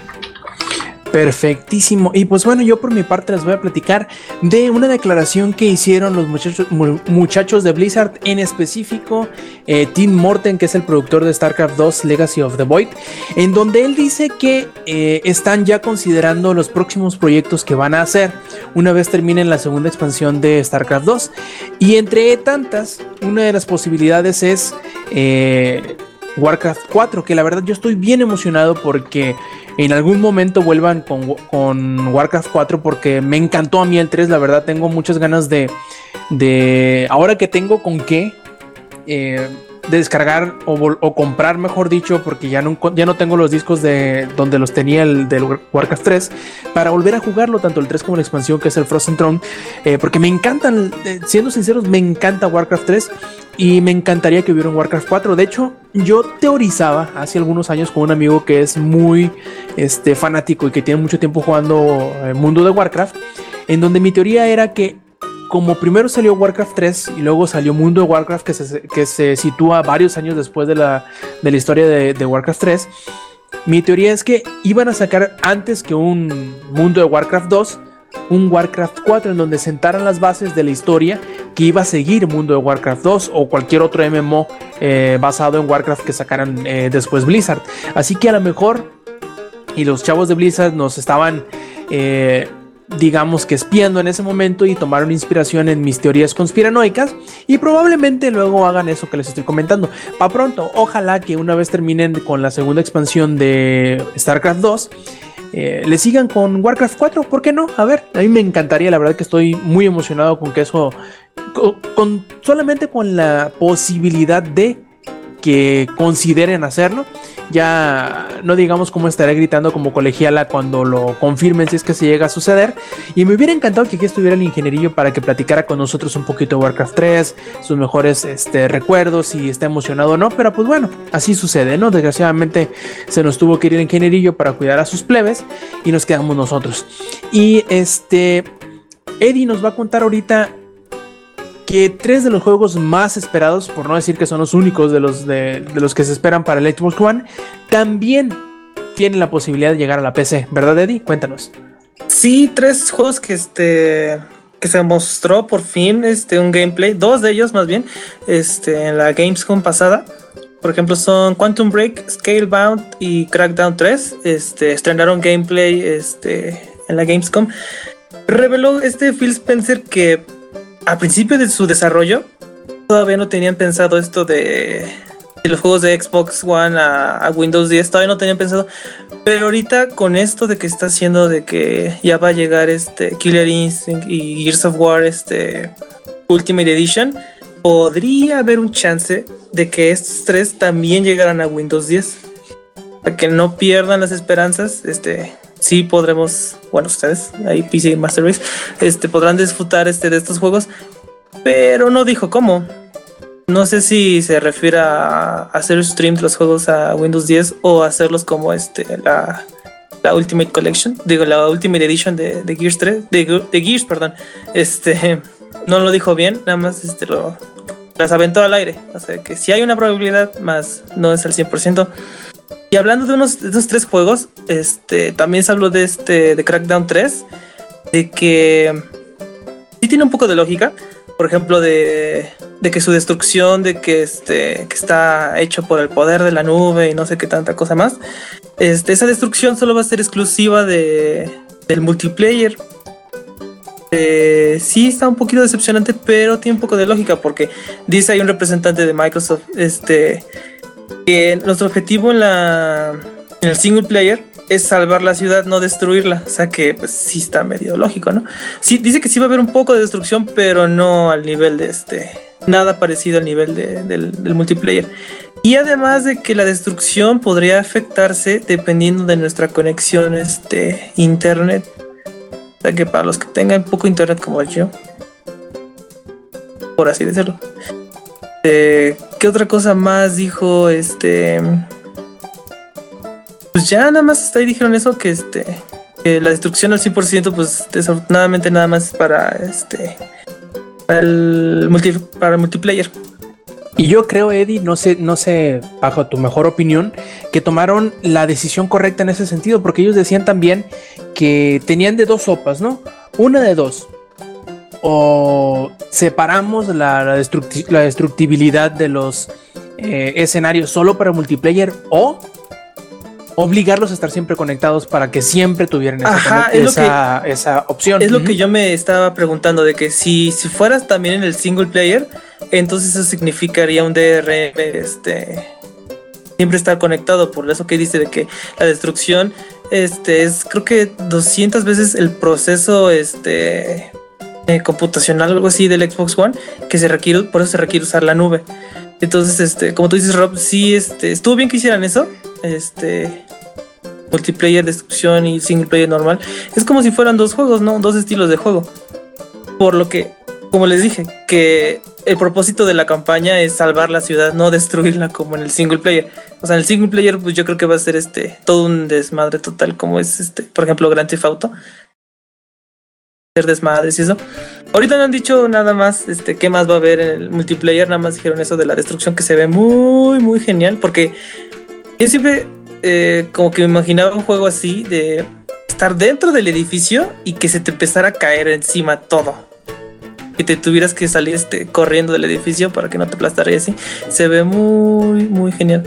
S3: Perfectísimo. Y pues bueno, yo por mi parte les voy a platicar de una declaración que hicieron los muchachos, mu- muchachos de Blizzard, en específico eh, Tim Morten, que es el productor de StarCraft 2 Legacy of the Void, en donde él dice que eh, están ya considerando los próximos proyectos que van a hacer una vez terminen la segunda expansión de StarCraft 2. Y entre tantas, una de las posibilidades es... eh, Warcraft 4, que la verdad yo estoy bien emocionado porque en algún momento vuelvan con, con Warcraft 4 porque me encantó a mí el 3, la verdad tengo muchas ganas de, de ahora que tengo con qué, eh, de descargar o, comprar, mejor dicho, porque ya no, ya no tengo los discos de donde los tenía el del Warcraft 3, para volver a jugarlo, tanto el 3 como la expansión que es el Frozen Throne, eh, porque me encantan, eh, siendo sinceros, me encanta Warcraft 3 y me encantaría que hubiera un Warcraft 4. De hecho, yo teorizaba hace algunos años con un amigo que es muy este, fanático y que tiene mucho tiempo jugando el mundo de Warcraft, en donde mi teoría era que como primero salió Warcraft 3 y luego salió Mundo de Warcraft que se, que se sitúa varios años después de la, de la historia de, Warcraft 3, mi teoría es que iban a sacar antes que un Mundo de Warcraft 2, un Warcraft 4 en donde sentaran las bases de la historia que iba a seguir Mundo de Warcraft 2 o cualquier otro MMO eh, basado en Warcraft que sacaran eh, después Blizzard. Así que a lo mejor, y los chavos de Blizzard nos estaban... Eh, digamos que espiando en ese momento y tomaron inspiración en mis teorías conspiranoicas y probablemente luego hagan eso que les estoy comentando. Pa' pronto, ojalá que una vez terminen con la segunda expansión de StarCraft 2, eh, le sigan con Warcraft 4, ¿por qué no? A ver, a mí me encantaría, la verdad que estoy muy emocionado con que eso, con solamente con la posibilidad de que consideren hacerlo. Ya no digamos cómo estaré gritando como colegiala cuando lo confirmen si es que se llega a suceder. Y me hubiera encantado que aquí estuviera el ingenierillo para que platicara con nosotros un poquito de Warcraft 3, sus mejores este, recuerdos, si está emocionado o no. Pero pues bueno, así sucede, ¿no? Desgraciadamente se nos tuvo que ir el ingenierillo para cuidar a sus plebes y nos quedamos nosotros. Y este, Eddie nos va a contar ahorita que tres de los juegos más esperados, por no decir que son los únicos de los, de, los que se esperan para el Xbox One, también tienen la posibilidad de llegar a la PC, ¿verdad, Eddie? Cuéntanos.
S6: Sí, tres juegos que este que se mostró por fin este un gameplay, dos de ellos más bien, este en la Gamescom pasada. Por ejemplo, son Quantum Break, Scalebound y Crackdown 3. Este estrenaron gameplay este en la Gamescom. Reveló este Phil Spencer que a principio de su desarrollo todavía no tenían pensado esto de, los juegos de Xbox One a, a, Windows 10, todavía no tenían pensado. Pero ahorita con esto de que está haciendo de que ya va a llegar este Killer Instinct y Gears of War este Ultimate Edition, podría haber un chance de que estos tres también llegaran a Windows 10. Para que no pierdan las esperanzas, este sí podremos, bueno, ustedes, ahí PC Master Race, este, podrán disfrutar este, de estos juegos, pero no dijo cómo. No sé si se refiere a hacer stream los juegos a Windows 10 o hacerlos como este, la, la Ultimate Collection, digo, la Ultimate Edition de, de Gears 3, de, de, Gears, perdón. Este, no lo dijo bien, nada más este, lo, las aventó al aire. O sea que si hay una probabilidad, más no es al 100%. Y hablando de unos esos tres juegos, este también se habló de este de Crackdown 3, de que sí tiene un poco de lógica, por ejemplo de, de que su destrucción, de que este que está hecho por el poder de la nube y no sé qué tanta cosa más. Este, esa destrucción solo va a ser exclusiva de, del multiplayer. Eh, sí está un poquito decepcionante, pero tiene un poco de lógica porque dice hay un representante de Microsoft, este que nuestro objetivo en la en el single player es salvar la ciudad, no destruirla. O sea que pues sí está medio lógico, ¿no? Sí, dice que sí va a haber un poco de destrucción, pero no al nivel de este. Nada parecido al nivel de, del, multiplayer. Y además de que la destrucción podría afectarse dependiendo de nuestra conexión este, internet. O sea que para los que tengan poco internet como yo, por así decirlo. Eh, ¿Qué otra cosa más dijo este? Pues ya nada más ahí dijeron eso que este la destrucción al 100% pues desafortunadamente nada más para este para el multi, para multiplayer.
S3: Y yo creo, Eddie, no sé, no sé, bajo tu mejor opinión, que tomaron la decisión correcta en ese sentido, porque ellos decían también que tenían de dos sopas, ¿no? Una de dos. O separamos la, la, destructi la destructibilidad de los eh, escenarios solo para multiplayer o obligarlos a estar siempre conectados para que siempre tuvieran esa, esa, que, esa opción.
S6: Es uh -huh. lo que yo me estaba preguntando, de que si, si fueras también en el single player, entonces eso significaría un DRM, este, siempre estar conectado, por eso que dice de que la destrucción, este, es creo que 200 veces el proceso, este, eh, computacional, algo así del Xbox One, que se requiere, por eso se requiere usar la nube. Entonces, este, como tú dices, Rob, sí, este, estuvo bien que hicieran eso, este, multiplayer, destrucción y single player normal. Es como si fueran dos juegos, ¿no? Dos estilos de juego. Por lo que, como les dije, que el propósito de la campaña es salvar la ciudad, no destruirla como en el single player. O sea, en el single player, pues yo creo que va a ser este todo un desmadre total, como es este, por ejemplo, Grand Theft Auto. Desmadres y eso. Ahorita no han dicho nada más, este, qué más va a haber en el multiplayer, nada más dijeron eso de la destrucción que se ve muy, muy genial, porque yo siempre eh, como que me imaginaba un juego así de estar dentro del edificio y que se te empezara a caer encima todo. Que te tuvieras que salir este, corriendo del edificio para que no te aplastara y así. Se ve muy, muy genial.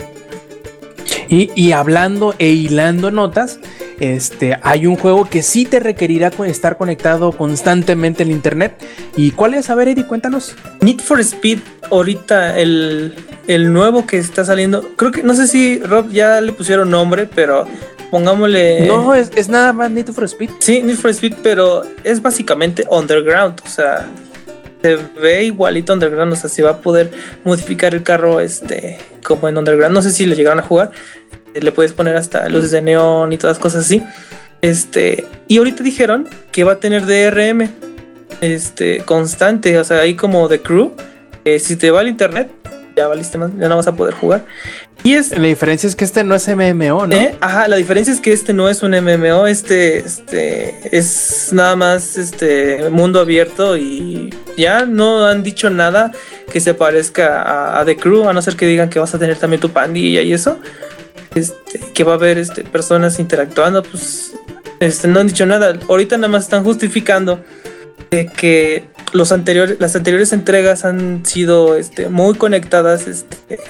S3: Y, y hablando e hilando notas, este, hay un juego que sí te requerirá estar conectado constantemente al internet. ¿Y cuál es? A ver, Eddie, cuéntanos.
S6: Need for Speed, ahorita el, el nuevo que está saliendo, creo que no sé si Rob ya le pusieron nombre, pero pongámosle.
S3: No, es, es nada más Need for Speed.
S6: Sí, Need for Speed, pero es básicamente underground, o sea, se ve igualito underground, o sea, se va a poder modificar el carro este como en underground. No sé si le llegaron a jugar, le puedes poner hasta luces de neón y todas cosas así. Este, y ahorita dijeron que va a tener DRM este constante, o sea, ahí como de crew. eh, si te va al internet, ya valiste más, ya no vas a poder jugar. Y es
S3: La diferencia es que este no es MMO, ¿no?
S6: ¿Eh? Ajá, la diferencia es que este no es un MMO, este, este es nada más este mundo abierto y ya no han dicho nada que se parezca a, a The Crew, a no ser que digan que vas a tener también tu pandilla y eso. Este, que va a haber este, personas interactuando, pues este, no han dicho nada. Ahorita nada más están justificando de que los anteriores, las anteriores entregas han sido este, muy conectadas este,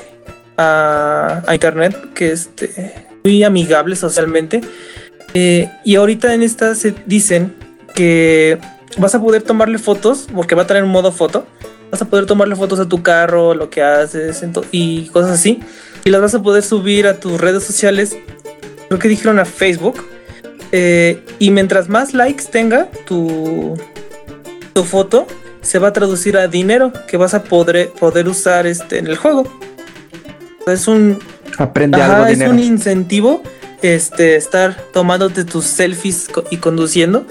S6: a, internet, que este, muy amigable socialmente. Eh, y ahorita en esta se dicen que vas a poder tomarle fotos, porque va a traer un modo foto. Vas a poder tomarle fotos a tu carro, lo que haces y cosas así. Y las vas a poder subir a tus redes sociales. Creo que dijeron a Facebook. Eh, y mientras más likes tenga tu, tu foto, se va a traducir a dinero que vas a poder, poder usar este, en el juego. Es un,
S3: Aprende
S6: Ajá,
S3: algo
S6: es
S3: dinero.
S6: un incentivo este, estar tomándote tus selfies y conduciendo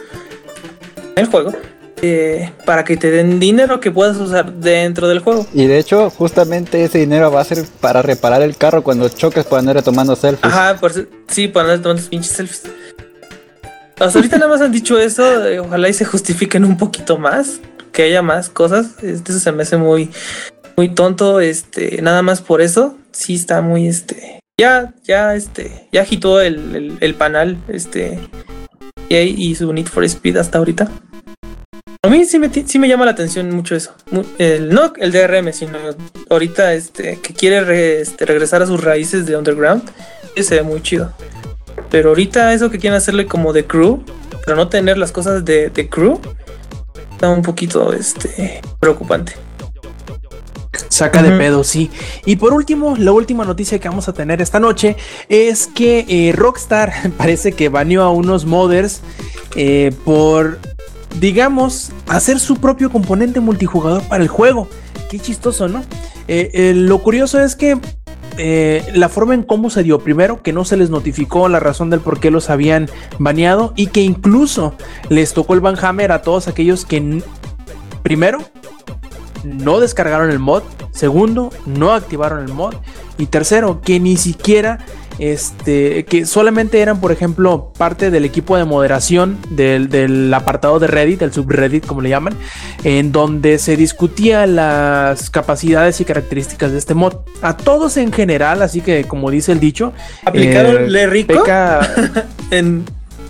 S6: el juego eh, para que te den dinero que puedas usar dentro del juego.
S1: Y de hecho, justamente ese dinero va a ser para reparar el carro cuando choques para andar tomando selfies.
S6: Ajá, por, sí, para andar tomando pinches selfies. Hasta ahorita nada más han dicho eso, eh, ojalá y se justifiquen un poquito más, que haya más cosas. Este, eso se me hace muy, muy tonto, este, nada más por eso, sí está muy, este, ya, ya, este, ya agitó el, el, el panal, este, EA y su Need for Speed hasta ahorita. A mí sí me, ti- sí me llama la atención mucho eso. El, no el DRM, sino ahorita este, que quiere re- este, regresar a sus raíces de Underground. Se ve muy chido. Pero ahorita eso que quieren hacerle como de crew, pero no tener las cosas de, de crew, está un poquito este, preocupante.
S3: Saca de pedo, sí. Y por último, la última noticia que vamos a tener esta noche es que eh, Rockstar parece que baneó a unos modders eh, por, digamos, hacer su propio componente multijugador para el juego. Qué chistoso, ¿no? Eh, eh, lo curioso es que eh, la forma en cómo se dio, primero que no se les notificó la razón del por qué los habían baneado y que incluso les tocó el banhammer a todos aquellos que, primero, no descargaron el mod. Segundo, no activaron el mod. Y tercero, que ni siquiera, este, que solamente eran, por ejemplo, parte del equipo de moderación del, del apartado de Reddit, el subreddit, como le llaman, en donde se discutía las capacidades y características de este mod. A todos en general, así que, como dice el dicho,
S6: ¿Aplicaron
S3: eh,
S6: Le Rico?
S3: peca-
S6: En,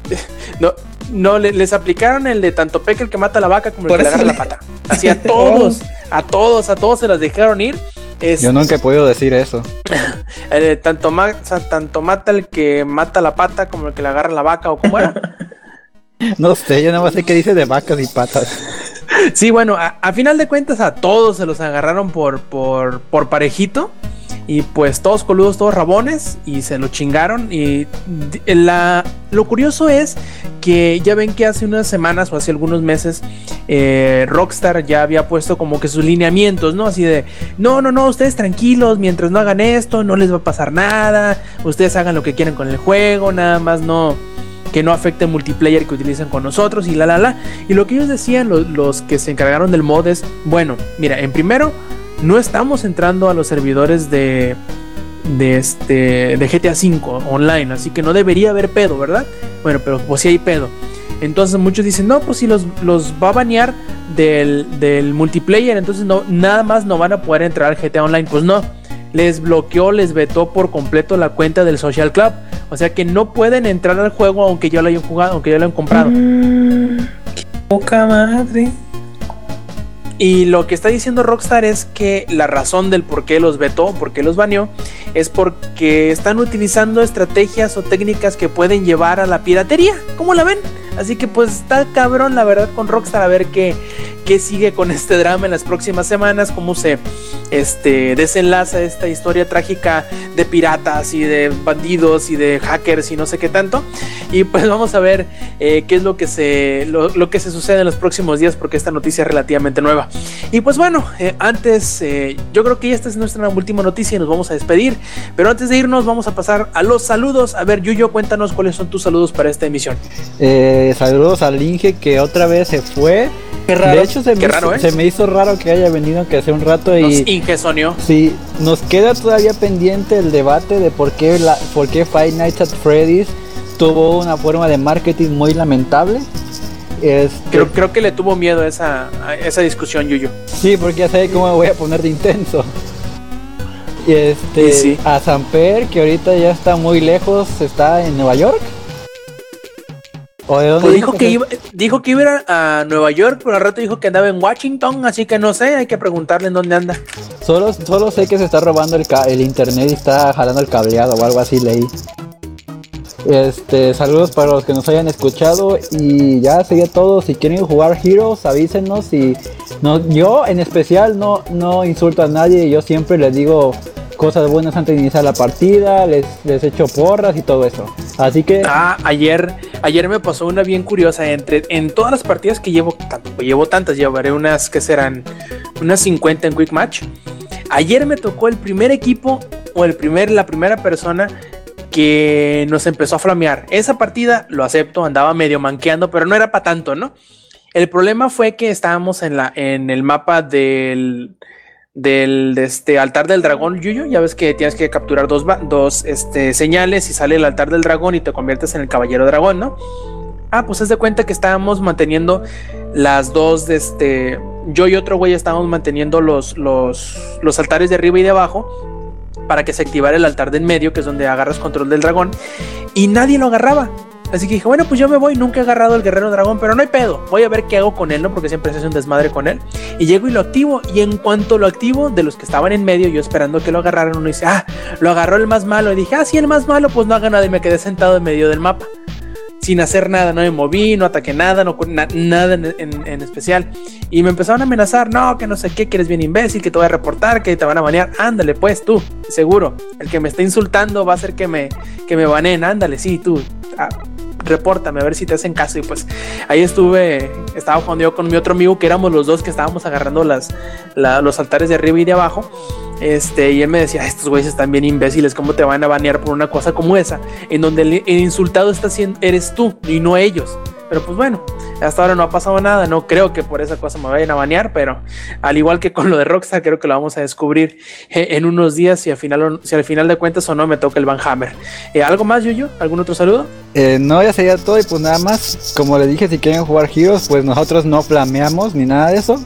S3: no, no le- les aplicaron el de tanto peca el que mata a la vaca como el
S6: Por
S3: que le agarra la pata. Así a todos, a todos, a todos se las dejaron ir. Este,
S1: Yo nunca he podido decir eso.
S3: eh, tanto, ma- o sea, tanto mata el que mata la pata como el que le agarra la vaca o como era.
S1: No sé, yo nada más sé que dice de vacas y patas.
S3: Sí, bueno, a, a final de cuentas a todos se los agarraron por, por, por parejito. Y pues todos coludos, todos rabones. Y se lo chingaron. Y la, lo curioso es que ya ven que hace unas semanas o hace algunos meses eh, Rockstar ya había puesto como que sus lineamientos, ¿no? Así de, no, no, no, ustedes tranquilos, mientras no hagan esto, no les va a pasar nada. Ustedes hagan lo que quieran con el juego, nada más no que no afecte el multiplayer que utilizan con nosotros y la la la. Y lo que ellos decían, los que se encargaron del mod es, bueno, mira, en primero, no estamos entrando a los servidores de de este de GTA V online, así que no debería haber pedo, ¿verdad? Bueno, pero pues sí hay pedo. Entonces muchos dicen, no, pues si los, los va a banear del, del multiplayer, entonces no, nada más no van a poder entrar al GTA Online. Pues no, les bloqueó, les vetó por completo la cuenta del Social Club. O sea que no pueden entrar al juego aunque ya lo hayan jugado, aunque ya lo hayan comprado.
S6: Poca madre.
S3: Y lo que está diciendo Rockstar es que la razón del por qué los vetó, por qué los baneó, es porque están utilizando estrategias o técnicas que pueden llevar a la piratería. ¿Cómo la ven? Así que pues está cabrón la verdad con Rockstar a ver qué, qué sigue con este drama en las próximas semanas, cómo se este, desenlaza esta historia trágica de piratas y de bandidos y de hackers y no sé qué tanto. Y pues vamos a ver eh, qué es lo que, se, lo, lo, que se sucede en los próximos días porque esta noticia es relativamente nueva. Y pues bueno, eh, antes, eh, yo creo que esta es nuestra última noticia y nos vamos a despedir. Pero antes de irnos vamos a pasar a los saludos. A ver, Yuyo, cuéntanos cuáles son tus saludos para esta emisión.
S1: Eh, saludos al Inge que otra vez se fue.
S3: Qué raro.
S1: De hecho, se,
S3: Qué
S1: me,
S3: raro,
S1: hizo,
S3: ¿eh?
S1: se me hizo raro que haya venido que hace un rato
S3: Nos
S1: y
S3: ingesonió.
S1: sí, nos queda todavía pendiente el debate de por qué, la, por qué Five Nights at Freddy's tuvo una forma de marketing muy lamentable. Este,
S3: Creo, creo que le tuvo miedo a esa, a esa discusión, Yuyo.
S1: Sí, porque ya sé cómo me voy a poner de intenso. Y este,
S3: Y sí.
S1: a Samper, que ahorita ya está muy lejos, está en Nueva York. ¿O de dónde
S3: Pues dijo que iba, dijo que iba a Nueva York, pero al rato dijo que andaba en Washington, así que no sé, hay que preguntarle en dónde anda.
S1: Solo, solo sé que se está robando el, el internet y está jalando el cableado o algo así leí. Este, saludos para los que nos hayan escuchado y ya sería todo. Si quieren jugar Heroes, avísenos y no, yo en especial no, no insulto a nadie, yo siempre les digo cosas buenas antes de iniciar la partida, les, les echo porras y todo eso. Así que
S3: Ah, ayer, ayer me pasó una bien curiosa. Entre, en todas las partidas que llevo, tampoco llevo tantas, llevaré unas que serán unas 50 en Quick Match. Ayer me tocó el primer equipo o el primer, la primera persona que nos empezó a flamear. Esa partida, lo acepto, andaba medio manqueando, pero no era para tanto, ¿no? El problema fue que estábamos en, la, en el mapa del, del de este altar del dragón Yuyo. Ya ves que tienes que capturar dos, dos este, señales y sale el altar del dragón y te conviertes en el caballero dragón, ¿no? Ah, pues haz de cuenta que estábamos manteniendo las dos de este. Yo y otro güey estábamos manteniendo los, los, los altares de arriba y de abajo para que se activara el altar de en medio, que es donde agarras control del dragón, y nadie lo agarraba. Así que dije, bueno, pues yo me voy, nunca he agarrado el guerrero dragón, pero no hay pedo, voy a ver qué hago con él, ¿no? Porque siempre se hace un desmadre con él. Y llego y lo activo, y en cuanto lo activo, de los que estaban en medio, yo esperando que lo agarraran, uno dice, ah, lo agarró el más malo, y dije, ah, sí, el más malo, pues no haga nada, y me quedé sentado en medio del mapa. Sin hacer nada, no me moví, no ataqué nada, no na- nada en, especial. Y me empezaron a amenazar, no, que no sé qué, que eres bien imbécil, que te voy a reportar, que te van a banear. Ándale, pues tú, seguro. El que me está insultando va a hacer que me, que me baneen. Ándale, sí, tú. ah, repórtame a ver si te hacen caso. Y pues ahí estuve, estaba jugando yo con mi otro amigo, que éramos los dos que estábamos agarrando las, la- los altares de arriba y de abajo. Este, y él me decía, "Ah, estos güeyes están bien imbéciles, ¿cómo te van a banear por una cosa como esa? En donde el, el insultado está siendo, eres tú y no ellos. Pero pues bueno, hasta ahora no ha pasado nada, no creo que por esa cosa me vayan a banear, pero al igual que con lo de Rockstar, creo que lo vamos a descubrir eh, en unos días si al final, si al final de cuentas o no me toca el Van Hammer. Eh, ¿Algo más, Yuyo? ¿Algún otro saludo?
S1: eh, no, ya sería todo y pues nada más, como le dije, si quieren jugar Heroes, pues nosotros no flameamos ni nada de eso.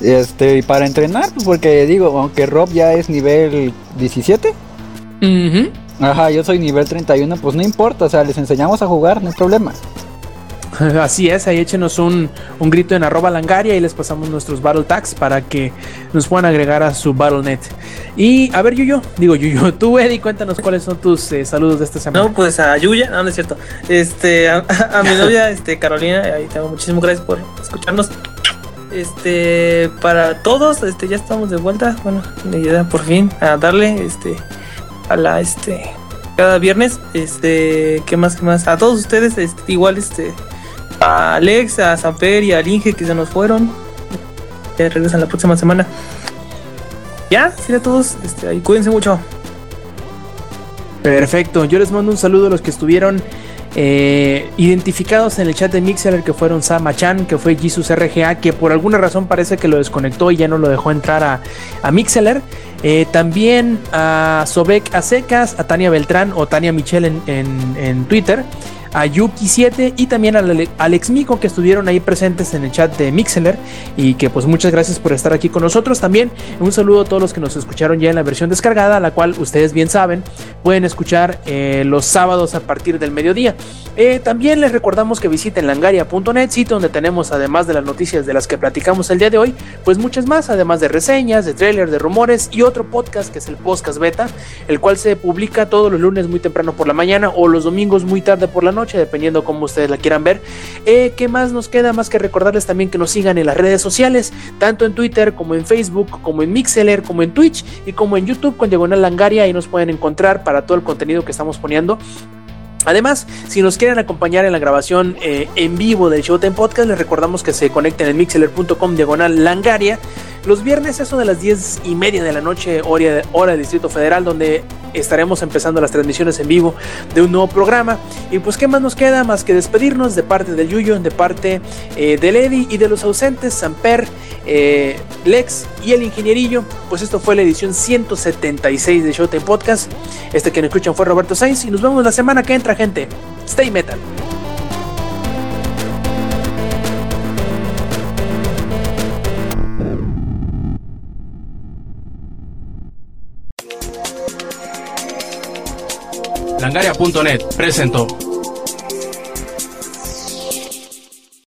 S1: Este, y para entrenar, pues porque digo, aunque Rob ya es nivel 17,
S3: Ujú.
S1: ajá, yo soy nivel 31, pues no importa, o sea, les enseñamos a jugar, no hay problema.
S3: Así es, ahí échenos un, un grito en arroba langaria y les pasamos nuestros battle tags para que nos puedan agregar a su BattleNet. Y a ver, Yuyo, digo Yuyo, tú Eddie, cuéntanos cuáles son tus eh, saludos de esta semana.
S6: No, pues a Yuya, no, no es cierto. Este, a, a mi novia, este, Carolina, ahí tengo muchísimas gracias por escucharnos. Este, para todos, este, ya estamos de vuelta. Bueno, ya por fin a darle, este, a la, este, cada viernes, este, ¿qué más, qué más? A todos ustedes, este, igual, este, a Alex, a Samper y al Inge que se nos fueron. Ya regresan la próxima semana. Ya, sí, a todos, este, cuídense mucho.
S3: Perfecto, yo les mando un saludo a los que estuvieron eh, identificados en el chat de Mixer que fueron Sama Chan, que fue Jesus RGA, que por alguna razón parece que lo desconectó y ya no lo dejó entrar a, a Mixeler. Eh, también a Sobek Acecas, a Tania Beltrán o Tania Michelle en, en, en Twitter a Yuki7 y también a Alex Mico que estuvieron ahí presentes en el chat de Mixeler y que pues muchas gracias por estar aquí con nosotros. También un saludo a todos los que nos escucharon ya en la versión descargada, la cual ustedes bien saben pueden escuchar eh, los sábados a partir del mediodía. Eh, también les recordamos que visiten langaria.net, sitio donde tenemos además de las noticias de las que platicamos el día de hoy, pues muchas más, además de reseñas, de trailers, de rumores y otro podcast que es el podcast beta, el cual se publica todos los lunes muy temprano por la mañana o los domingos muy tarde por la noche dependiendo cómo ustedes la quieran ver. Eh, ¿Qué más nos queda? Más que recordarles también que nos sigan en las redes sociales, tanto en Twitter como en Facebook, como en Mixeler, como en Twitch y como en YouTube con Diagonal Langaria. Ahí nos pueden encontrar para todo el contenido que estamos poniendo. Además, si nos quieren acompañar en la grabación eh, en vivo del Showtime Podcast, les recordamos que se conecten en mixeler.com diagonal langaria los viernes, eso de las 10 y media de la noche, hora, hora del Distrito Federal, donde estaremos empezando las transmisiones en vivo de un nuevo programa. Y pues, ¿qué más nos queda? Más que despedirnos de parte del Yuyo, de parte eh, del Eddie y de los ausentes, Samper, eh, Lex y el Ingenierillo. Pues esto fue la edición 176 de Showtime Podcast. Este que nos escuchan fue Roberto Sainz y nos vemos la semana que entra, gente. Stay metal.
S4: Langaria.net presentó.